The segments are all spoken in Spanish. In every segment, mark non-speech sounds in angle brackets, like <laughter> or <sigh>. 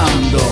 Ahora,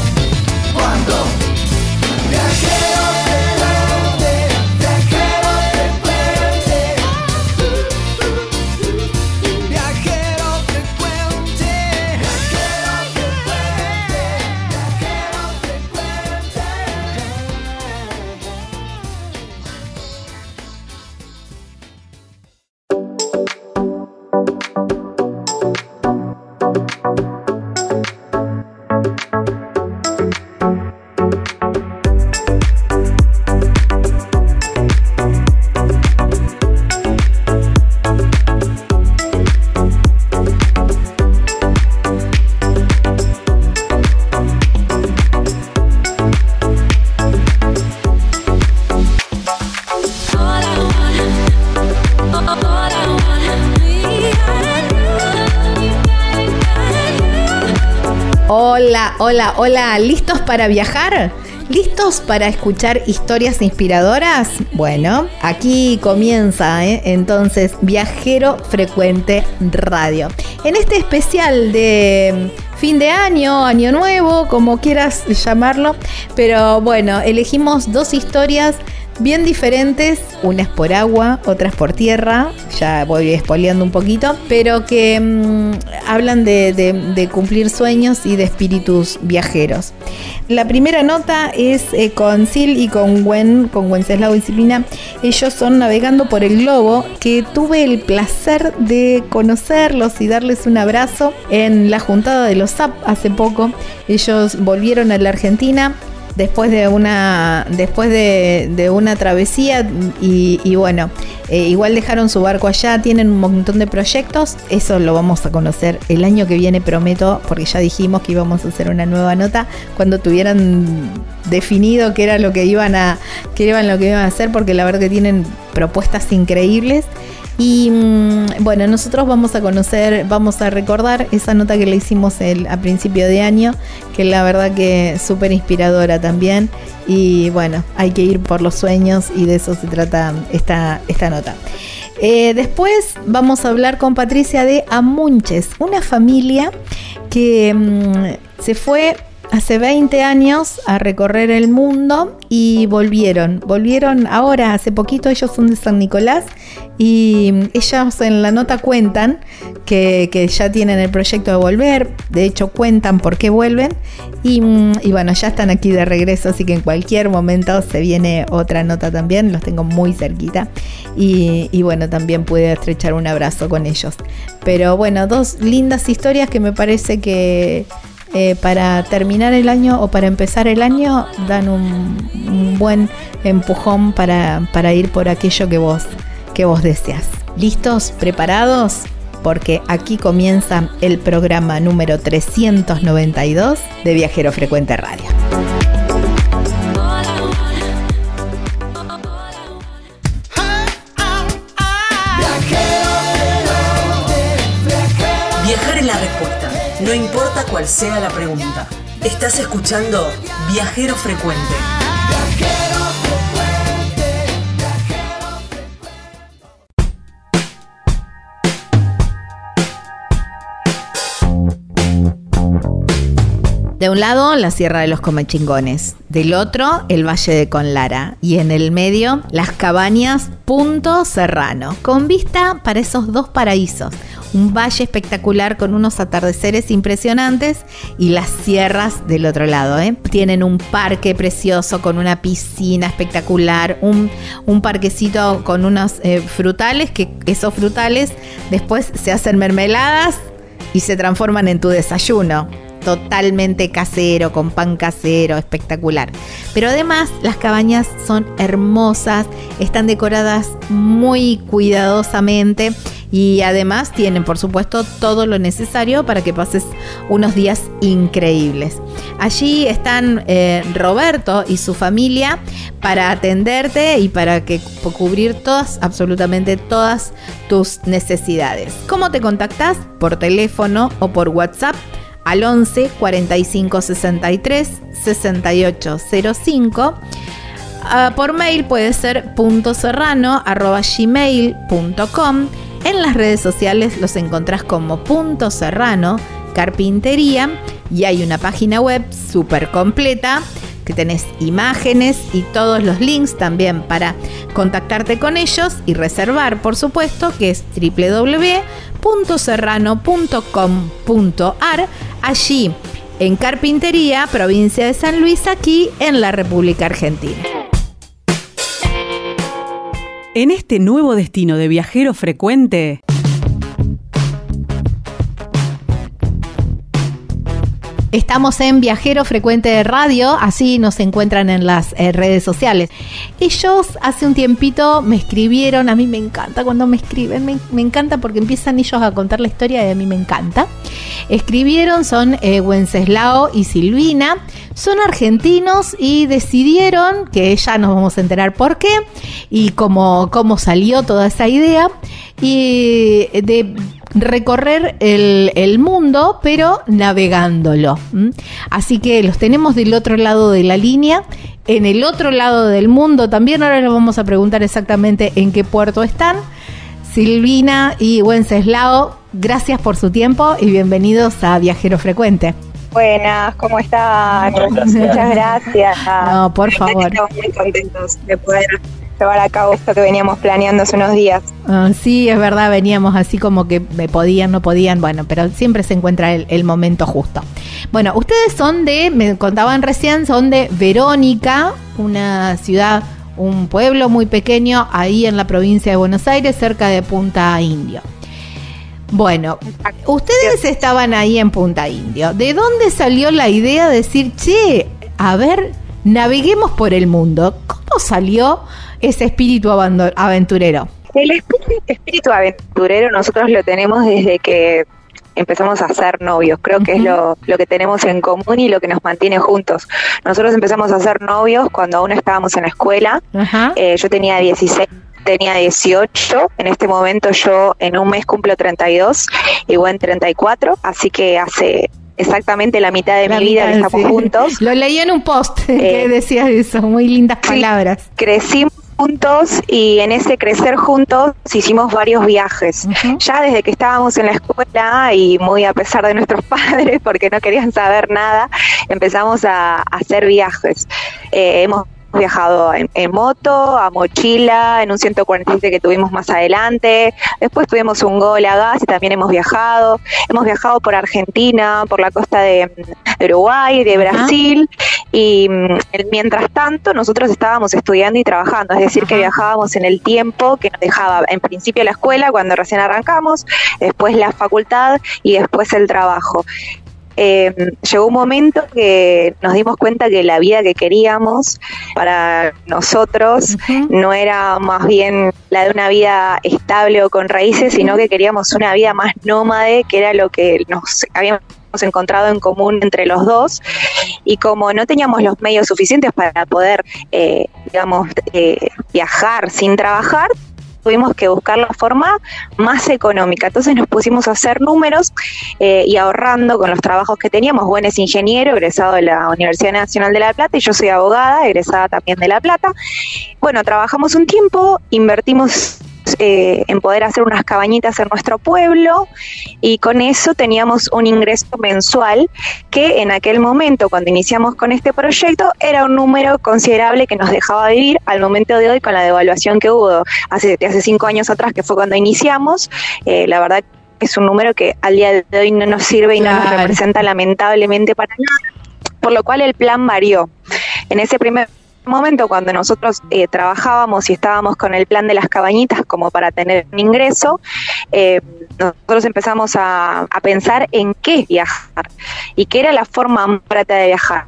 Hola, hola, ¿listos para viajar? ¿Listos para escuchar historias inspiradoras? Bueno, aquí comienza ¿eh? entonces Viajero Frecuente Radio. En este especial de fin de año, año nuevo, como quieras llamarlo, pero bueno, elegimos dos historias bien diferentes, unas por agua, otras por tierra, ya voy espoleando un poquito, pero que mm, hablan de, cumplir sueños y de espíritus viajeros. La primera nota es eh, con Sil y con Gwen, con Wenceslao Disciplina. Ellos son navegando por el globo, que tuve el placer de conocerlos y darles un abrazo en la juntada de los SAP hace poco. Ellos volvieron a la Argentina después de una después de, de una travesía y, bueno eh, igual dejaron su barco allá tienen un montón de proyectos eso lo vamos a conocer el año que viene prometo porque ya dijimos que íbamos a hacer una nueva nota cuando tuvieran definido qué era lo que iban a qué iban lo que iban a hacer porque la verdad que tienen propuestas increíbles y mm, bueno, nosotros vamos a conocer, vamos a recordar esa nota que le hicimos el, a principio de año, que la verdad que es súper inspiradora también. Y bueno, hay que ir por los sueños y de eso se trata esta, esta nota. Eh, después vamos a hablar con Patricia de Amunches, una familia que mm, se fue hace 20 años a recorrer el mundo y volvieron. Volvieron ahora, hace poquito, ellos son de San Nicolás y ellos en la nota cuentan que, ya tienen el proyecto de volver. De hecho, cuentan por qué vuelven. Y, mm, y bueno, ya están aquí de regreso, así que en cualquier momento se viene otra nota también. Los tengo muy cerquita. Y, y bueno, también pude estrechar un abrazo con ellos. Pero bueno, dos lindas historias que me parece que eh, para terminar el año o para empezar el año dan un, buen empujón para, para ir por aquello que vos, que vos deseas. ¿Listos? ¿Preparados? Porque aquí comienza el programa número 392 de Viajero Frecuente Radio. Viajar es la respuesta, no importa cuál sea la pregunta. Estás escuchando Viajero Frecuente. De un lado, la Sierra de los Comechingones. Del otro, el Valle de Conlara. Y en el medio, las cabañas Punto Serrano. Con vista para esos dos paraísos. Un valle espectacular con unos atardeceres impresionantes y las sierras del otro lado. ¿eh? Tienen un parque precioso con una piscina espectacular, un, parquecito con unos eh, frutales, que esos frutales después se hacen mermeladas y se transforman en tu desayuno totalmente casero, con pan casero, espectacular. Pero además las cabañas son hermosas, están decoradas muy cuidadosamente y además tienen por supuesto todo lo necesario para que pases unos días increíbles. Allí están eh, Roberto y su familia para atenderte y para que cubrir todas, absolutamente todas tus necesidades. ¿Cómo te contactas? Por teléfono o por WhatsApp al 11 45 63 68 05. Uh, por mail puede ser punto serrano arroba gmail.com. En las redes sociales los encontrás como punto serrano carpintería y hay una página web súper completa que tenés imágenes y todos los links también para contactarte con ellos y reservar, por supuesto, que es www.serrano.com.ar, allí en Carpintería, provincia de San Luis, aquí en la República Argentina. En este nuevo destino de viajero frecuente, Estamos en Viajero Frecuente de Radio, así nos encuentran en las eh, redes sociales. Ellos hace un tiempito me escribieron, a mí me encanta cuando me escriben, me, encanta porque empiezan ellos a contar la historia y a mí me encanta. Escribieron, son eh, Wenceslao y Silvina, son argentinos y decidieron, que ya nos vamos a enterar por qué y cómo, cómo salió toda esa idea, y de recorrer el, el, mundo, pero navegándolo. Así que los tenemos del otro lado de la línea, en el otro lado del mundo también. Ahora les vamos a preguntar exactamente en qué puerto están. Silvina y Wenceslao, gracias por su tiempo y bienvenidos a Viajero Frecuente. Buenas, ¿cómo están? Gracias. Muchas gracias. No, por favor. Estamos muy contentos de poder llevar a cabo esto que veníamos planeando hace unos días. Uh, sí, es verdad, veníamos así como que me podían, no podían, bueno, pero siempre se encuentra el, el, momento justo. Bueno, ustedes son de, me contaban recién, son de Verónica, una ciudad, un pueblo muy pequeño ahí en la provincia de Buenos Aires, cerca de Punta Indio. Bueno, ustedes estaban ahí en Punta Indio. ¿De dónde salió la idea de decir, che, a ver, naveguemos por el mundo? ¿Cómo salió ese espíritu aventurero? El espíritu aventurero nosotros lo tenemos desde que empezamos a ser novios. Creo que uh -huh. es lo, lo, que tenemos en común y lo que nos mantiene juntos. Nosotros empezamos a ser novios cuando aún estábamos en la escuela. Uh -huh. eh, yo tenía 16 tenía 18, en este momento yo en un mes cumplo 32 y en 34, así que hace exactamente la mitad de la mi vida que estamos sí. juntos. <laughs> Lo leí en un post <laughs> eh, que decías eso, muy lindas palabras. Crecimos juntos y en ese crecer juntos hicimos varios viajes. Ya desde que estábamos en la escuela y muy a pesar de nuestros <laughs> padres porque no querían saber nada, empezamos a, a hacer viajes. Eh, hemos viajado en, en moto, a mochila, en un 147 que tuvimos más adelante. Después tuvimos un gol a gas y también hemos viajado. Hemos viajado por Argentina, por la costa de, de Uruguay, de. Brasil. El- mientras tanto, nosotros estábamos estudiando y trabajando, es decir, que Ajá. viajábamos en el tiempo que nos dejaba en principio la escuela cuando recién arrancamos, después la facultad y después el trabajo. Eh, llegó un momento que nos dimos cuenta que la vida que queríamos para nosotros no era más bien la de una vida estable o con raíces, sino que queríamos una vida más nómade, que era lo que nos habíamos encontrado en común entre los dos. Y como no teníamos los medios suficientes para poder, eh, digamos, eh, viajar sin trabajar, tuvimos que buscar la forma más económica. Entonces nos pusimos a hacer números eh, y ahorrando con los trabajos que teníamos. Juan es ingeniero, egresado de la Universidad Nacional de La Plata, y yo soy abogada, egresada también de La Plata. Bueno, trabajamos un tiempo, invertimos eh, en poder hacer unas cabañitas en nuestro pueblo y con eso teníamos un ingreso mensual que en aquel momento, cuando iniciamos con este proyecto, era un número considerable que nos dejaba vivir al momento de hoy con la devaluación que hubo hace, hace cinco años atrás, que fue cuando iniciamos. Eh, la verdad es un número que al día de hoy no nos sirve y no nos representa lamentablemente para nada, por lo cual el plan varió. En ese primer momento cuando nosotros eh, trabajábamos y estábamos con el plan de las cabañitas como para tener un ingreso, eh, nosotros empezamos a, a pensar en qué viajar y qué era la forma más barata de viajar.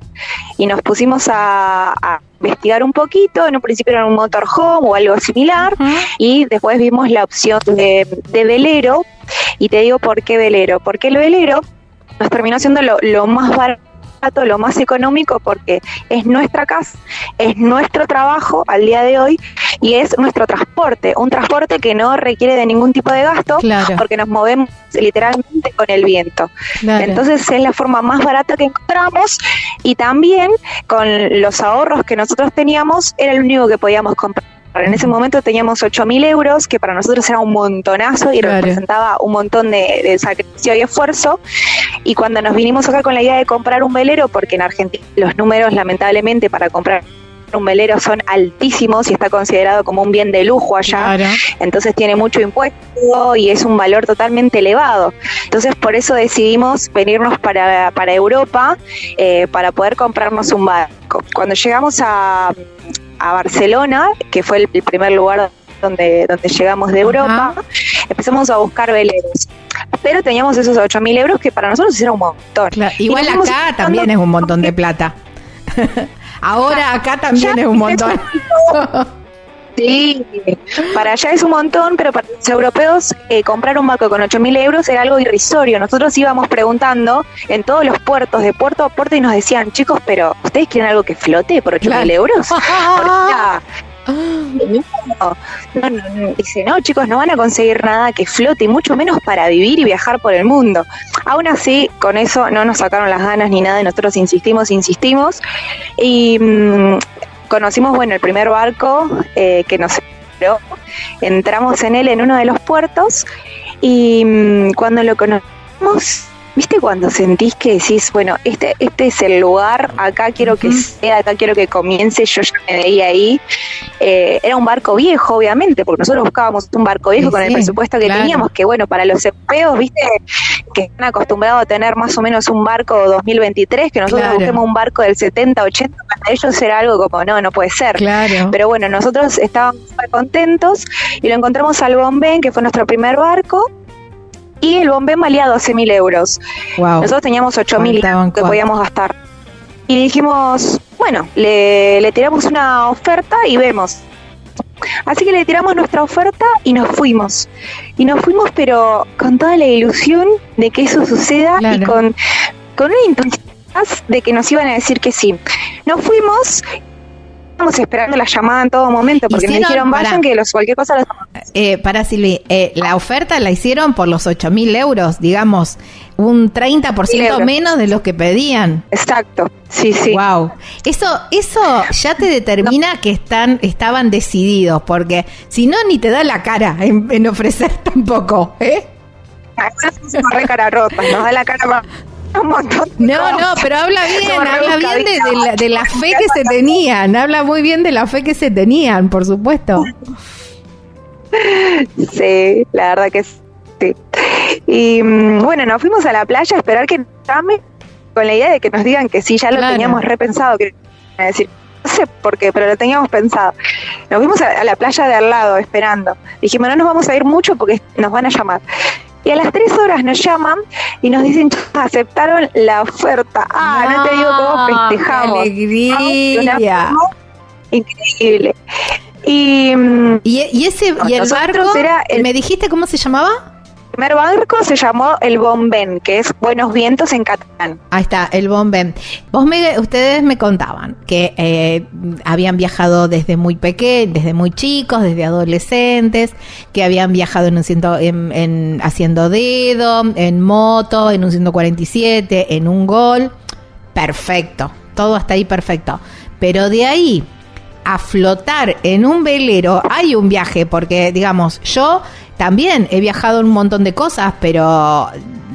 Y nos pusimos a, a investigar un poquito, en un principio era un motorhome o algo similar, y después vimos la opción de, de velero, y te digo por qué velero, porque el velero nos terminó siendo lo, lo más barato, lo más económico, porque es nuestra casa, es nuestro trabajo al día de hoy y es nuestro transporte, un transporte que no requiere de ningún tipo de gasto, Claro. porque nos movemos literalmente con el viento. Claro. Entonces es la forma más barata que encontramos y también con los ahorros que nosotros teníamos era el único que podíamos comprar. En ese momento teníamos 8 mil euros, que para nosotros era un montonazo y Claro. representaba un montón de, de sacrificio y esfuerzo. Y cuando nos vinimos acá con la idea de comprar un velero, porque en Argentina los números lamentablemente para comprar un velero son altísimos y está considerado como un bien de lujo allá, Claro. entonces tiene mucho impuesto y es un valor totalmente elevado. Entonces por eso decidimos venirnos para, para Europa eh, para poder comprarnos un barco. Cuando llegamos a, a Barcelona, que fue el, primer lugar donde, donde llegamos de Europa, empezamos a buscar veleros. Pero teníamos esos 8 mil euros que para nosotros era un montón. Claro, Igual acá también es un montón de plata. <laughs> Ahora acá también Ya, es un montón. <laughs> Sí, para allá es un montón, pero para los europeos eh, comprar un barco con 8 mil euros era algo irrisorio. Nosotros íbamos preguntando en todos los puertos, de puerto a puerto, y nos decían, chicos, pero ¿ustedes quieren algo que flote por 8 mil Claro. euros? <laughs> Ahorita, no, no, no, dice, no, chicos, no van a conseguir nada que flote, y mucho menos para vivir y viajar por el mundo. Aún así, con eso no nos sacaron las ganas ni nada, y nosotros insistimos, insistimos, y mm, conocimos, bueno, el primer barco eh, que nos esperó, entramos en él en uno de los puertos, y mm, cuando lo conocimos, ¿Viste cuando sentís que decís, bueno, este, este es el lugar, acá quiero que sea, acá quiero que comience, yo ya me veía ahí? Eh, era un barco viejo, obviamente, porque nosotros buscábamos un barco viejo Sí, con el presupuesto que claro. teníamos, que bueno, para los europeos, ¿viste? Que están acostumbrados a tener más o menos un barco 2023, que nosotros Claro. busquemos un barco del 70, 80, para ellos era algo como, no, no puede ser. Claro. Pero bueno, nosotros estábamos contentos y lo encontramos al Bombén, que fue nuestro primer barco, y el Bombén valía 12 mil euros. Wow. Nosotros teníamos 8 mil que podíamos gastar. Y dijimos, bueno, le, le tiramos una oferta y vemos. Así que le tiramos nuestra oferta y nos fuimos. Y nos fuimos, pero con toda la ilusión de que eso suceda y con, con una intuición de que nos iban a decir que sí. Nos fuimos Estamos esperando la llamada en todo momento porque nos dijeron vayan pará. que los, cualquier cosa los Eh, para Silvi, eh, la oferta la hicieron por los 8 mil euros, digamos, un 30% euros. menos de lo que pedían. Exacto, sí, sí. Wow. Eso, eso ya te determina que están, estaban decididos, porque si no, ni te da la cara en, en ofrecer <laughs> tampoco, ¿eh? Somos re cara rotas, nos da la cara más- un montón de No, no, pero habla <laughs> bien, habla bien de, de la, de la fe que se tenían, habla muy bien de la fe que se tenían, por supuesto. Sí, la verdad que sí. Y mm, bueno, nos fuimos a la playa a esperar que nos llame con la idea de que nos digan que sí, ya lo Claro. teníamos repensado, que decir, no sé por qué, pero lo teníamos pensado. Nos fuimos a, a la playa de al lado esperando. Dijimos, no nos vamos a ir mucho porque nos van a llamar. Y a las tres horas nos llaman y nos dicen, "Chicas, aceptaron la oferta. Ah, no, te digo cómo festejamos. qué alegría. Increíble. Y mm, Y, y ese No, y el barco, era el- ¿me dijiste cómo se llamaba? Primer barco se llamó el Bomben, que es Buenos Vientos en catalán. Ahí está, el Bombén. Vos me, ustedes me contaban que eh, habían viajado desde muy pequeños, desde muy chicos, desde adolescentes, que habían viajado en un ciento, en, en- haciendo dedo, en moto, en un 147, en un gol. Perfecto, todo hasta ahí perfecto. Pero de ahí a flotar en un velero hay un viaje, porque digamos, yo también he viajado en un montón de cosas, pero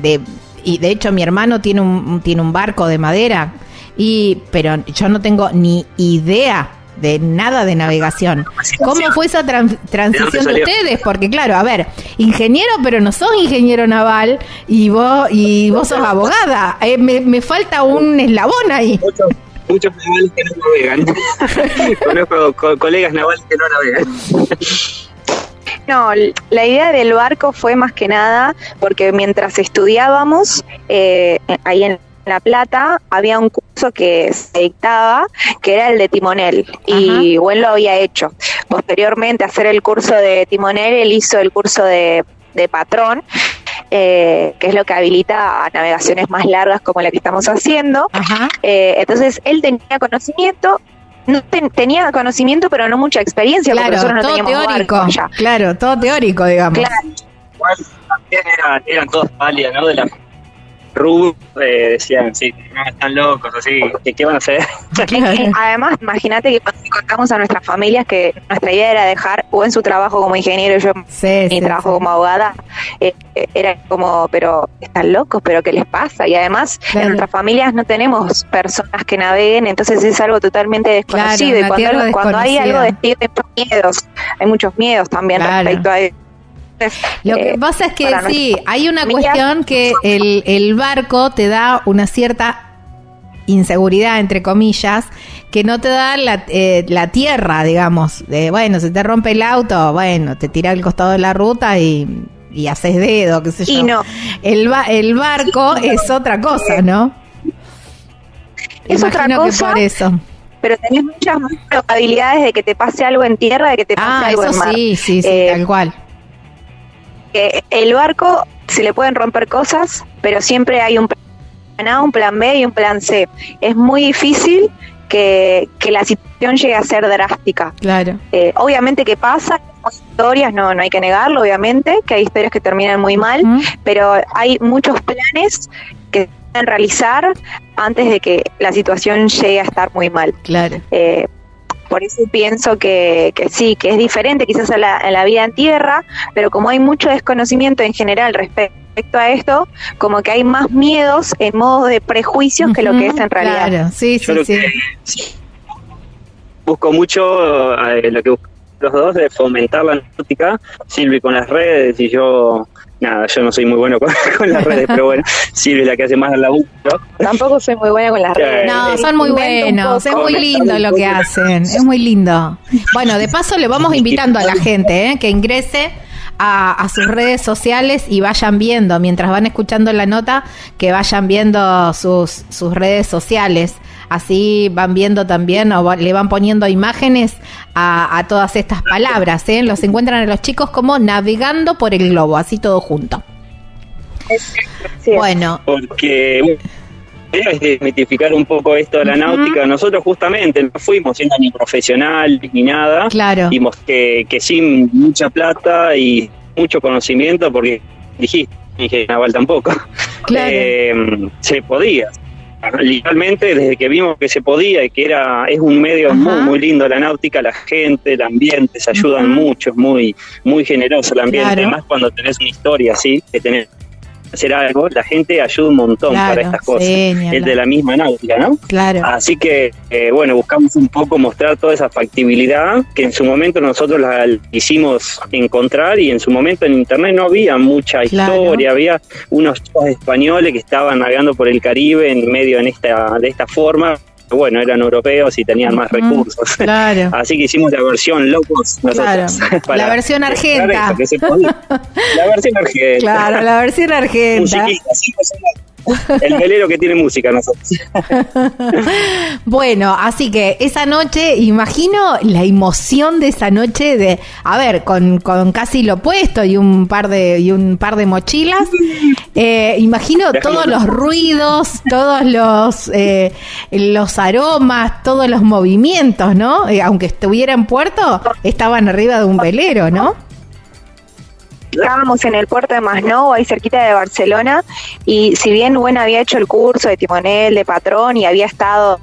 de y de hecho mi hermano tiene un tiene un barco de madera y pero yo no tengo ni idea de nada de navegación. ¿Cómo fue esa tran- transición de ustedes? Porque claro, a ver, ingeniero, pero no sos ingeniero naval y vos y vos sos abogada. Eh, me, me falta un eslabón ahí. Muchos, muchos navales que no navegan. <laughs> Conozco co- colegas navales que no navegan. No, la idea del barco fue más que nada porque mientras estudiábamos eh, ahí en La Plata había un curso que se dictaba que era el de timonel y Gwen lo había hecho. Posteriormente a hacer el curso de timonel, él hizo el curso de, de patrón, eh, que es lo que habilita a navegaciones más largas como la que estamos haciendo. Eh, entonces él tenía conocimiento, no ten- tenía conocimiento pero no mucha experiencia porque Claro, nosotros no todo teníamos teórico. barco. Claro, todo teórico, digamos. Claro. Igual también eran, eran todos pálidas, ¿no? De la RUB, eh, decían, sí, no, están locos, así, ¿qué, qué van a hacer? Además, imagínate que cuando contamos a nuestras familias que nuestra idea era dejar o en su trabajo como ingeniero, yo Sí, mi sí, trabajo sí. como abogada, eh, era como, pero están locos, pero ¿qué les pasa? Y además, Claro. en nuestras familias no tenemos personas que naveguen, entonces es algo totalmente desconocido. Claro, y cuando, cuando hay algo de hay muchos miedos, hay muchos miedos también Claro. respecto a eso. Lo que eh, pasa es que sí, hay una cuestión que el, el barco te da una cierta inseguridad, entre comillas, que no te da la, eh, la tierra, digamos. De, bueno, se te rompe el auto, bueno, te tira al costado de la ruta y, y haces dedo, qué sé yo. Y no. El, ba- el barco es otra cosa, ¿no? Es otra Imagino cosa. que por eso. pero tenés muchas más probabilidades de que te pase algo en tierra, de que te pase Ah, algo eso en mar. sí, sí, sí, Eh, tal cual. Que el barco se le pueden romper cosas, pero siempre hay un plan A, un plan B y un plan C. Es muy difícil que, que la situación llegue a ser drástica. Claro. Eh, obviamente que pasa, hay historias, no, no hay que negarlo, obviamente, que hay historias que terminan muy mal, pero hay muchos planes que se pueden realizar antes de que la situación llegue a estar muy mal. Claro. Eh, por eso pienso que, que sí, que es diferente quizás a la, a la vida en tierra, pero como hay mucho desconocimiento en general respecto a esto, como que hay más miedos en modo de prejuicios que lo que es en realidad. Claro, sí, Yo sí, sí, busco mucho, eh, lo que busco los dos, de fomentar la náutica, Silvi con las redes y yo, nada, yo no soy muy bueno con, <laughs> con las redes, pero bueno, Silvi es la que hace más el laburo. Tampoco soy muy buena con las redes. No, son muy buenos, es muy lindo lo que hacen, es muy lindo. Bueno, de paso le vamos invitando a la gente ¿eh? que ingrese a, a sus redes sociales y vayan viendo, mientras van escuchando la nota, que vayan viendo sus, sus redes sociales. Así van viendo también o va- le van poniendo imágenes a, a todas estas palabras. ¿eh? Los encuentran a los chicos como navegando por el globo, así todo junto. Sí. Bueno, Porque es desmitificar un poco esto de la náutica. Nosotros justamente no fuimos siendo ni profesional ni nada. Claro. Vimos que, que sin mucha plata y mucho conocimiento, porque dijiste, dije, naval tampoco, Claro. eh, se podía. Literalmente, desde que vimos que se podía y que era es un medio Ajá. muy muy lindo la náutica, la gente, el ambiente, se ayudan mucho, es muy muy generoso el ambiente, Claro. más cuando tenés una historia así, que tenés hacer algo, la gente ayuda un montón Claro, para estas cosas. sí, es de la misma náutica, ¿no? Claro. Así que, eh, bueno, buscamos un poco mostrar toda esa factibilidad que en su momento nosotros la hicimos encontrar y en su momento en internet no había mucha Claro. historia, había unos chicos españoles que estaban navegando por el Caribe en medio en esta, de esta forma. Bueno, eran europeos y tenían más recursos. <laughs> Claro. Así que hicimos la versión locos nosotros. Claro. <laughs> para La versión argenta. que se. La versión argenta. Claro, la versión argenta. Musiquita, sí, sí, El velero que tiene música nosotros. Bueno, así que esa noche, imagino la emoción de esa noche de, a ver, con, con casi lo opuesto y un par de y un par de mochilas. eh, imagino todos los ruidos, todos los eh, los aromas, todos los movimientos, ¿no? Eh, aunque estuviera en puerto, estaban arriba de un velero, ¿no? Estábamos en el puerto de Masnou, ahí cerquita de Barcelona, y si bien bueno había hecho el curso de timonel, de patrón, y había estado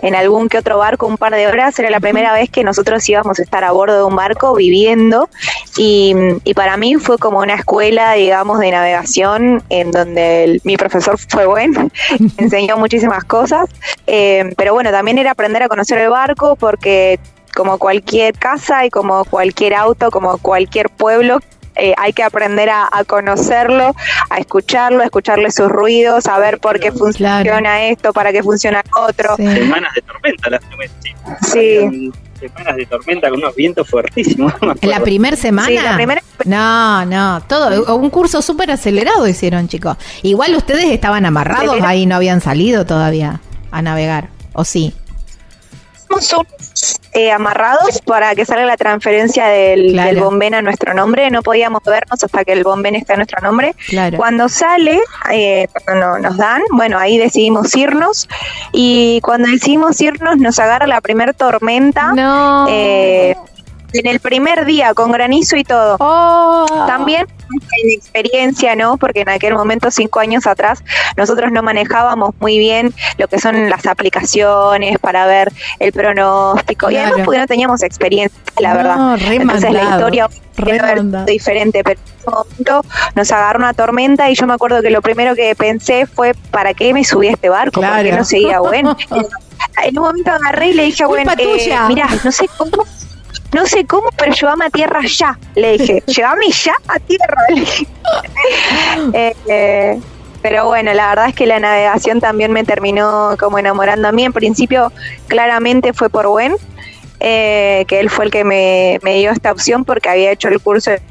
en algún que otro barco un par de horas, era la primera vez que nosotros íbamos a estar a bordo de un barco viviendo, y, para mí fue como una escuela, digamos, de navegación, en donde mi profesor fue bueno, <laughs> enseñó muchísimas cosas, eh, pero bueno, también era aprender a conocer el barco, porque como cualquier casa y como cualquier auto, como cualquier pueblo, eh, hay que aprender a, a conocerlo, a escucharlo, a escucharle sus ruidos, a ver por qué funciona Claro. esto, para qué funciona otro. Sí. Semanas de tormenta las. Sí. Sí. Semanas de tormenta con unos vientos fuertísimos. <laughs> ¿En la primera semana? Sí, la primera- No, no, todo, un curso súper acelerado hicieron, chicos. Igual ustedes estaban amarrados ahí, no habían salido todavía a navegar, ¿o sí? Unos, eh, amarrados para que salga la transferencia del, Claro. del bomben a nuestro nombre. No podíamos vernos hasta que el bomben esté a nuestro nombre. Claro. Cuando sale, eh, cuando no- nos dan, bueno, ahí decidimos irnos. Y cuando decidimos irnos, nos agarra la primer tormenta. No. eh, en el primer día, con granizo y todo. Oh. También en experiencia, ¿no? Porque en aquel momento, cinco años atrás, nosotros no manejábamos muy bien lo que son las aplicaciones para ver el pronóstico. Y además porque no teníamos experiencia, la No, verdad. re Entonces la mandado, historia que ver mandado. diferente, pero en ese momento nos agarró una tormenta y yo me acuerdo que lo primero que pensé fue, ¿para qué me subí a este barco? ¿Por qué Claro. no seguía bueno? <laughs> en un momento agarré y le dije Culpa eh, mira, no sé cómo, no sé cómo, pero llévame a tierra ya. Le dije, <laughs> llévame ya a tierra. Le dije. <laughs> Eh, eh, pero bueno, la verdad es que la navegación también me terminó como enamorando a mí. En principio, claramente fue por Gwen, eh, que él fue el que me, me dio esta opción porque había hecho el curso de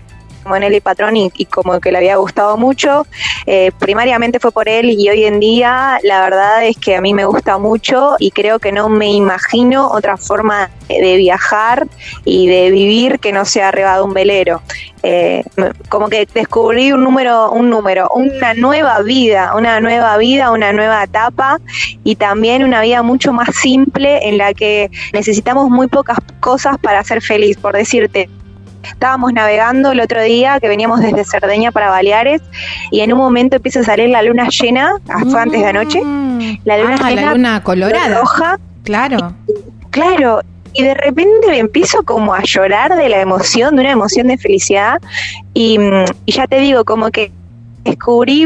Monel y Patrón y, y como que le había gustado mucho. Eh, primariamente fue por él y hoy en día la verdad es que a mí me gusta mucho y creo que no me imagino otra forma de viajar y de vivir que no sea arriba de un velero. Eh, como que descubrí un número, un número, una nueva vida, una nueva vida, una nueva etapa y también una vida mucho más simple en la que necesitamos muy pocas cosas para ser feliz. Por decirte, estábamos navegando el otro día que veníamos desde Cerdeña para Baleares y en un momento empieza a salir la luna llena, ah, fue antes de anoche, Mm. la luna Ah, llena la luna colorada. roja, Claro. claro, y de repente me empiezo como a llorar de la emoción, de una emoción de felicidad y, mm, y ya te digo, como que descubrí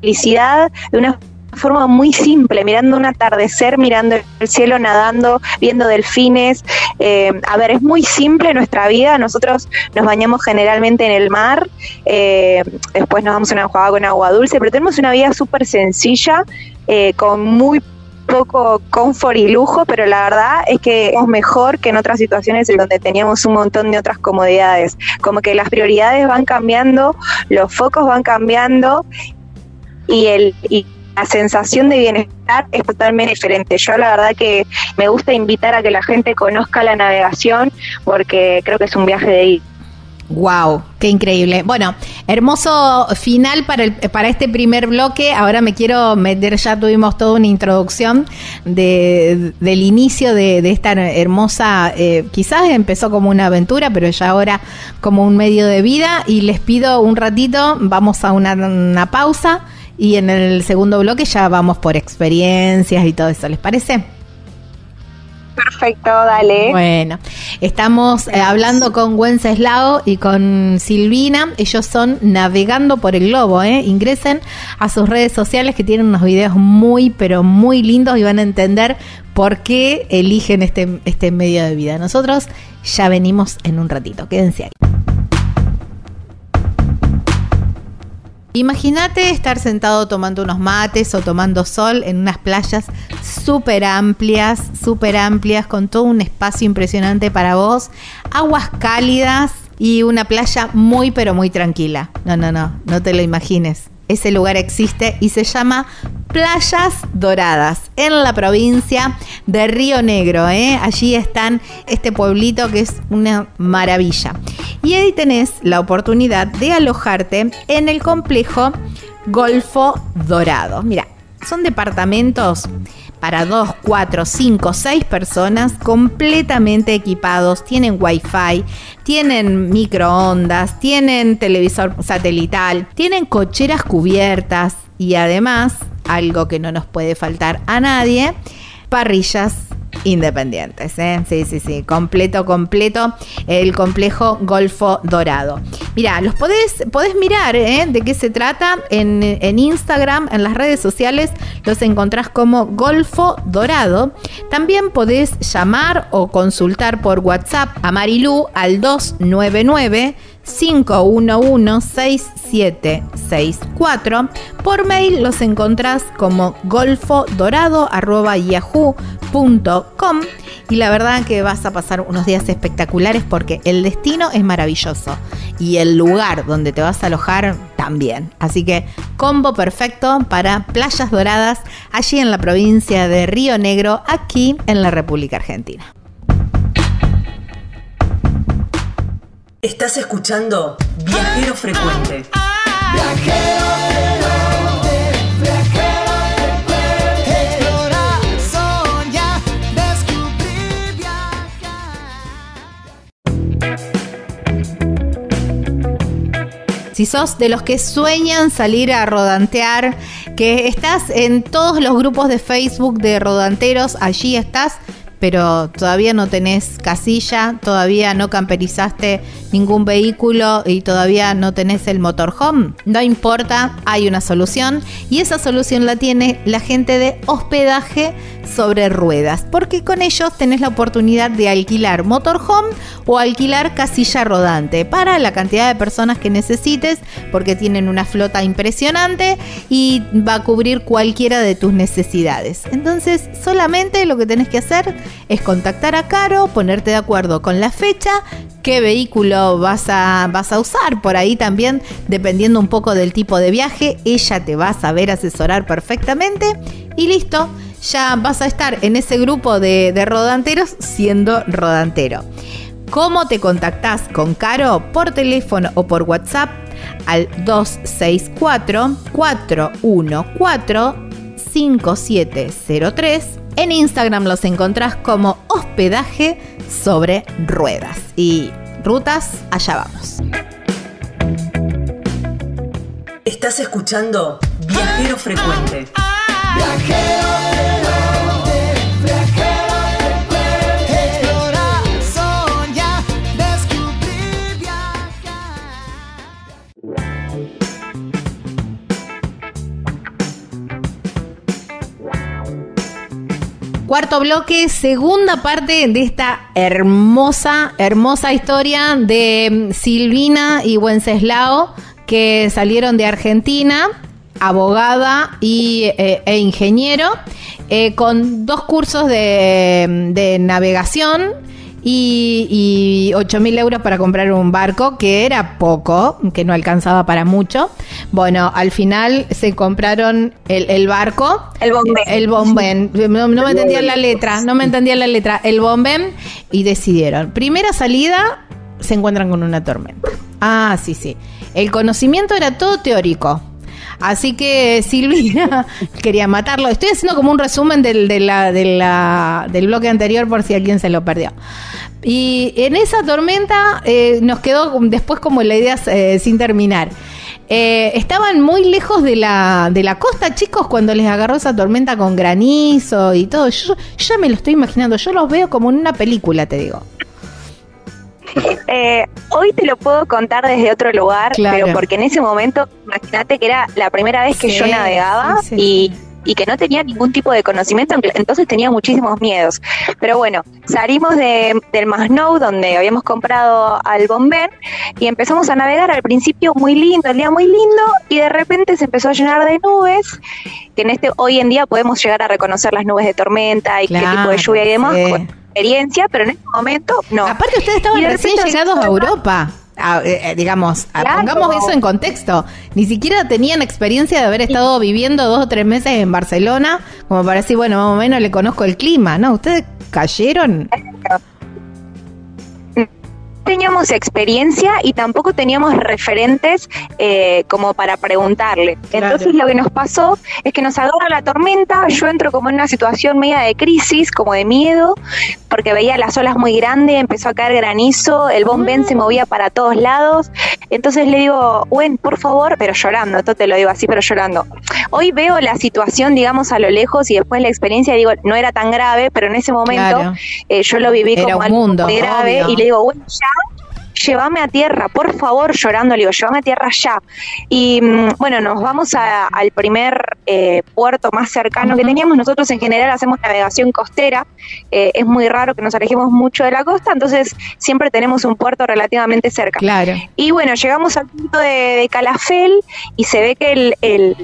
felicidad de una forma muy simple, mirando un atardecer, mirando el cielo, nadando, viendo delfines. Eh, a ver, es muy simple nuestra vida. Nosotros nos bañamos generalmente en el mar, eh, después nos damos una jugada con agua dulce, pero tenemos una vida súper sencilla, eh, con muy poco confort y lujo, pero la verdad es que es mejor que en otras situaciones en donde teníamos un montón de otras comodidades. Como que las prioridades van cambiando, los focos van cambiando y el y la sensación de bienestar es totalmente diferente. Yo la verdad que me gusta invitar a que la gente conozca la navegación porque creo que es un viaje de ida. Wow, qué increíble. Bueno, hermoso final para, el- para este primer bloque. Ahora me quiero meter, ya tuvimos toda una introducción de, del inicio de, esta hermosa, eh, quizás empezó como una aventura, pero ya ahora como un medio de vida. Y les pido un ratito, vamos a una pausa y en el segundo bloque ya vamos por experiencias y todo eso. ¿Les parece? Perfecto, dale. Bueno, estamos eh, hablando con Wenceslao y con Silvina. Ellos son Navegando por el Globo. ¿eh? Ingresen a sus redes sociales que tienen unos videos muy, pero muy lindos y van a entender por qué eligen este, este medio de vida. Nosotros ya venimos en un ratito. Quédense ahí. Imagínate estar sentado tomando unos mates o tomando sol en unas playas súper amplias, súper amplias, con todo un espacio impresionante para vos, aguas cálidas y una playa muy pero muy tranquila. No, no, no, no te lo imagines. Ese lugar existe y se llama Playas Doradas en la provincia de Río Negro. ¿eh? Allí están este pueblito que es una maravilla. Y ahí tenés la oportunidad de alojarte en el complejo Golfo Dorado. Mira, son departamentos para 2, 4, 5, 6 personas completamente equipados. Tienen wifi, tienen microondas, tienen televisor satelital, tienen cocheras cubiertas y además, algo que no nos puede faltar a nadie, parrillas independientes. ¿eh? Sí, sí, sí, completo, completo el complejo Golfo Dorado. Mira, los podés, podés mirar ¿eh? de qué se trata en, en Instagram, en las redes sociales, los encontrás como Golfo Dorado. También podés llamar o consultar por WhatsApp a Marilú al 299 511-6764. Por mail los encontrás como golfodorado.yahoo.com y la verdad que vas a pasar unos días espectaculares porque el destino es maravilloso y el lugar donde te vas a alojar también. Así que combo perfecto para playas doradas allí en la provincia de Río Negro, aquí en la República Argentina. Estás escuchando Viajero Frecuente. Si sos de los que sueñan salir a rodantear, que estás en todos los grupos de Facebook de rodanteros, allí estás, pero todavía no tenés casilla, todavía no camperizaste ningún vehículo y todavía no tenés el motorhome, no importa, hay una solución y esa solución la tiene la gente de hospedaje sobre ruedas, porque con ellos tenés la oportunidad de alquilar motorhome o alquilar casilla rodante para la cantidad de personas que necesites, porque tienen una flota impresionante y va a cubrir cualquiera de tus necesidades. Entonces, solamente lo que tenés que hacer es contactar a Caro, ponerte de acuerdo con la fecha, qué vehículo vas a, vas a usar. Por ahí también, dependiendo un poco del tipo de viaje, ella te va a saber asesorar perfectamente y listo. Ya vas a estar en ese grupo de, de rodanteros siendo rodantero. ¿Cómo te contactás con Caro? Por teléfono o por WhatsApp al 264 414 5703. En Instagram los encontrás como hospedaje sobre ruedas. Y rutas, allá vamos. Estás escuchando Viajero Frecuente. Cuarto bloque, segunda parte de esta hermosa, hermosa historia de mm, Silvina y Wenceslao que salieron de Argentina, abogada y, eh, e ingeniero, eh, con dos cursos de, de navegación y, y 8 mil euros para comprar un barco, que era poco, que no alcanzaba para mucho. Bueno, al final se compraron el, el barco. El bombén. El bombén. No, no me entendía la letra, no me entendía la letra. El bombén y decidieron. Primera salida se encuentran con una tormenta. Ah, sí, sí. El conocimiento era todo teórico. Así que Silvina <laughs> quería matarlo. Estoy haciendo como un resumen del, de la- del bloque anterior por si alguien se lo perdió. Y en esa tormenta eh, nos quedó después como la idea eh, sin terminar. Eh, estaban muy lejos de la, de la costa, chicos, cuando les agarró esa tormenta con granizo y todo. Yo, yo ya me lo estoy imaginando, yo los veo como en una película, te digo. <laughs> Eh, hoy te lo puedo contar desde otro lugar, Claro. pero porque en ese momento, imagínate que era la primera vez que Sí, yo navegaba sí, sí, y, y que no tenía ningún tipo de conocimiento, entonces tenía muchísimos miedos. Pero bueno, salimos de, del Masnou, donde habíamos comprado al Bombén, y empezamos a navegar al principio muy lindo, el día muy lindo, y de repente se empezó a llenar de nubes, que en este hoy en día podemos llegar a reconocer las nubes de tormenta y qué tipo de lluvia y demás, sí. Experiencia, pero en ese momento no. Aparte, ustedes estaban recién llegados a Europa. Eh, eh, digamos, Claro. pongamos eso en contexto. Ni siquiera tenían experiencia de haber estado viviendo dos o tres meses en Barcelona, como para decir, bueno, más o menos le conozco el clima, ¿no? Ustedes cayeron. Teníamos experiencia y tampoco teníamos referentes eh, como para preguntarle. Claro. Entonces lo que nos pasó es que nos agarra la tormenta, yo entro como en una situación media de crisis, como de miedo, porque veía las olas muy grandes, empezó a caer granizo, el bombén se movía para todos lados. Entonces le digo, Gwen, por favor, pero llorando, esto te lo digo así, pero llorando. Hoy veo la situación, digamos, a lo lejos y después la experiencia, digo, no era tan grave, pero en ese momento Claro. eh, yo lo viví Era como un algo mundo, muy grave obvio. y le digo, bueno, ya, llévame a tierra, por favor, llorando, le digo, llévame a tierra ya. Y mm, bueno, nos vamos a- al primer eh, puerto más cercano que teníamos. Nosotros en general hacemos navegación costera, eh, es muy raro que nos alejemos mucho de la costa, entonces siempre tenemos un puerto relativamente cerca. Claro. Y bueno, llegamos al punto de, de Calafel y se ve que el, el-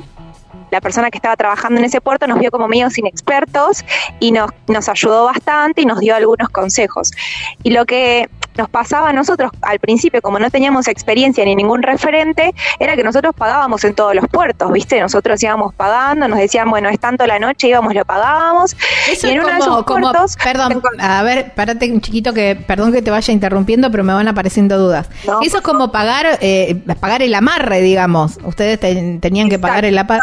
la persona que estaba trabajando en ese puerto nos vio como medios inexpertos y nos, nos ayudó bastante y nos dio algunos consejos. Y lo que nos pasaba a nosotros al principio, como no teníamos experiencia ni ningún referente, era que nosotros pagábamos en todos los puertos, ¿viste? Nosotros íbamos pagando, nos decían, bueno, es tanto la noche, íbamos, lo pagábamos. Eso y en es uno de como, esos como- puertos, perdón, a ver, párate un chiquito que, perdón que te vaya interrumpiendo, pero me van apareciendo dudas. No. Eso es como pagar, eh, pagar el amarre, digamos. Ustedes te- tenían que pagar el amarre.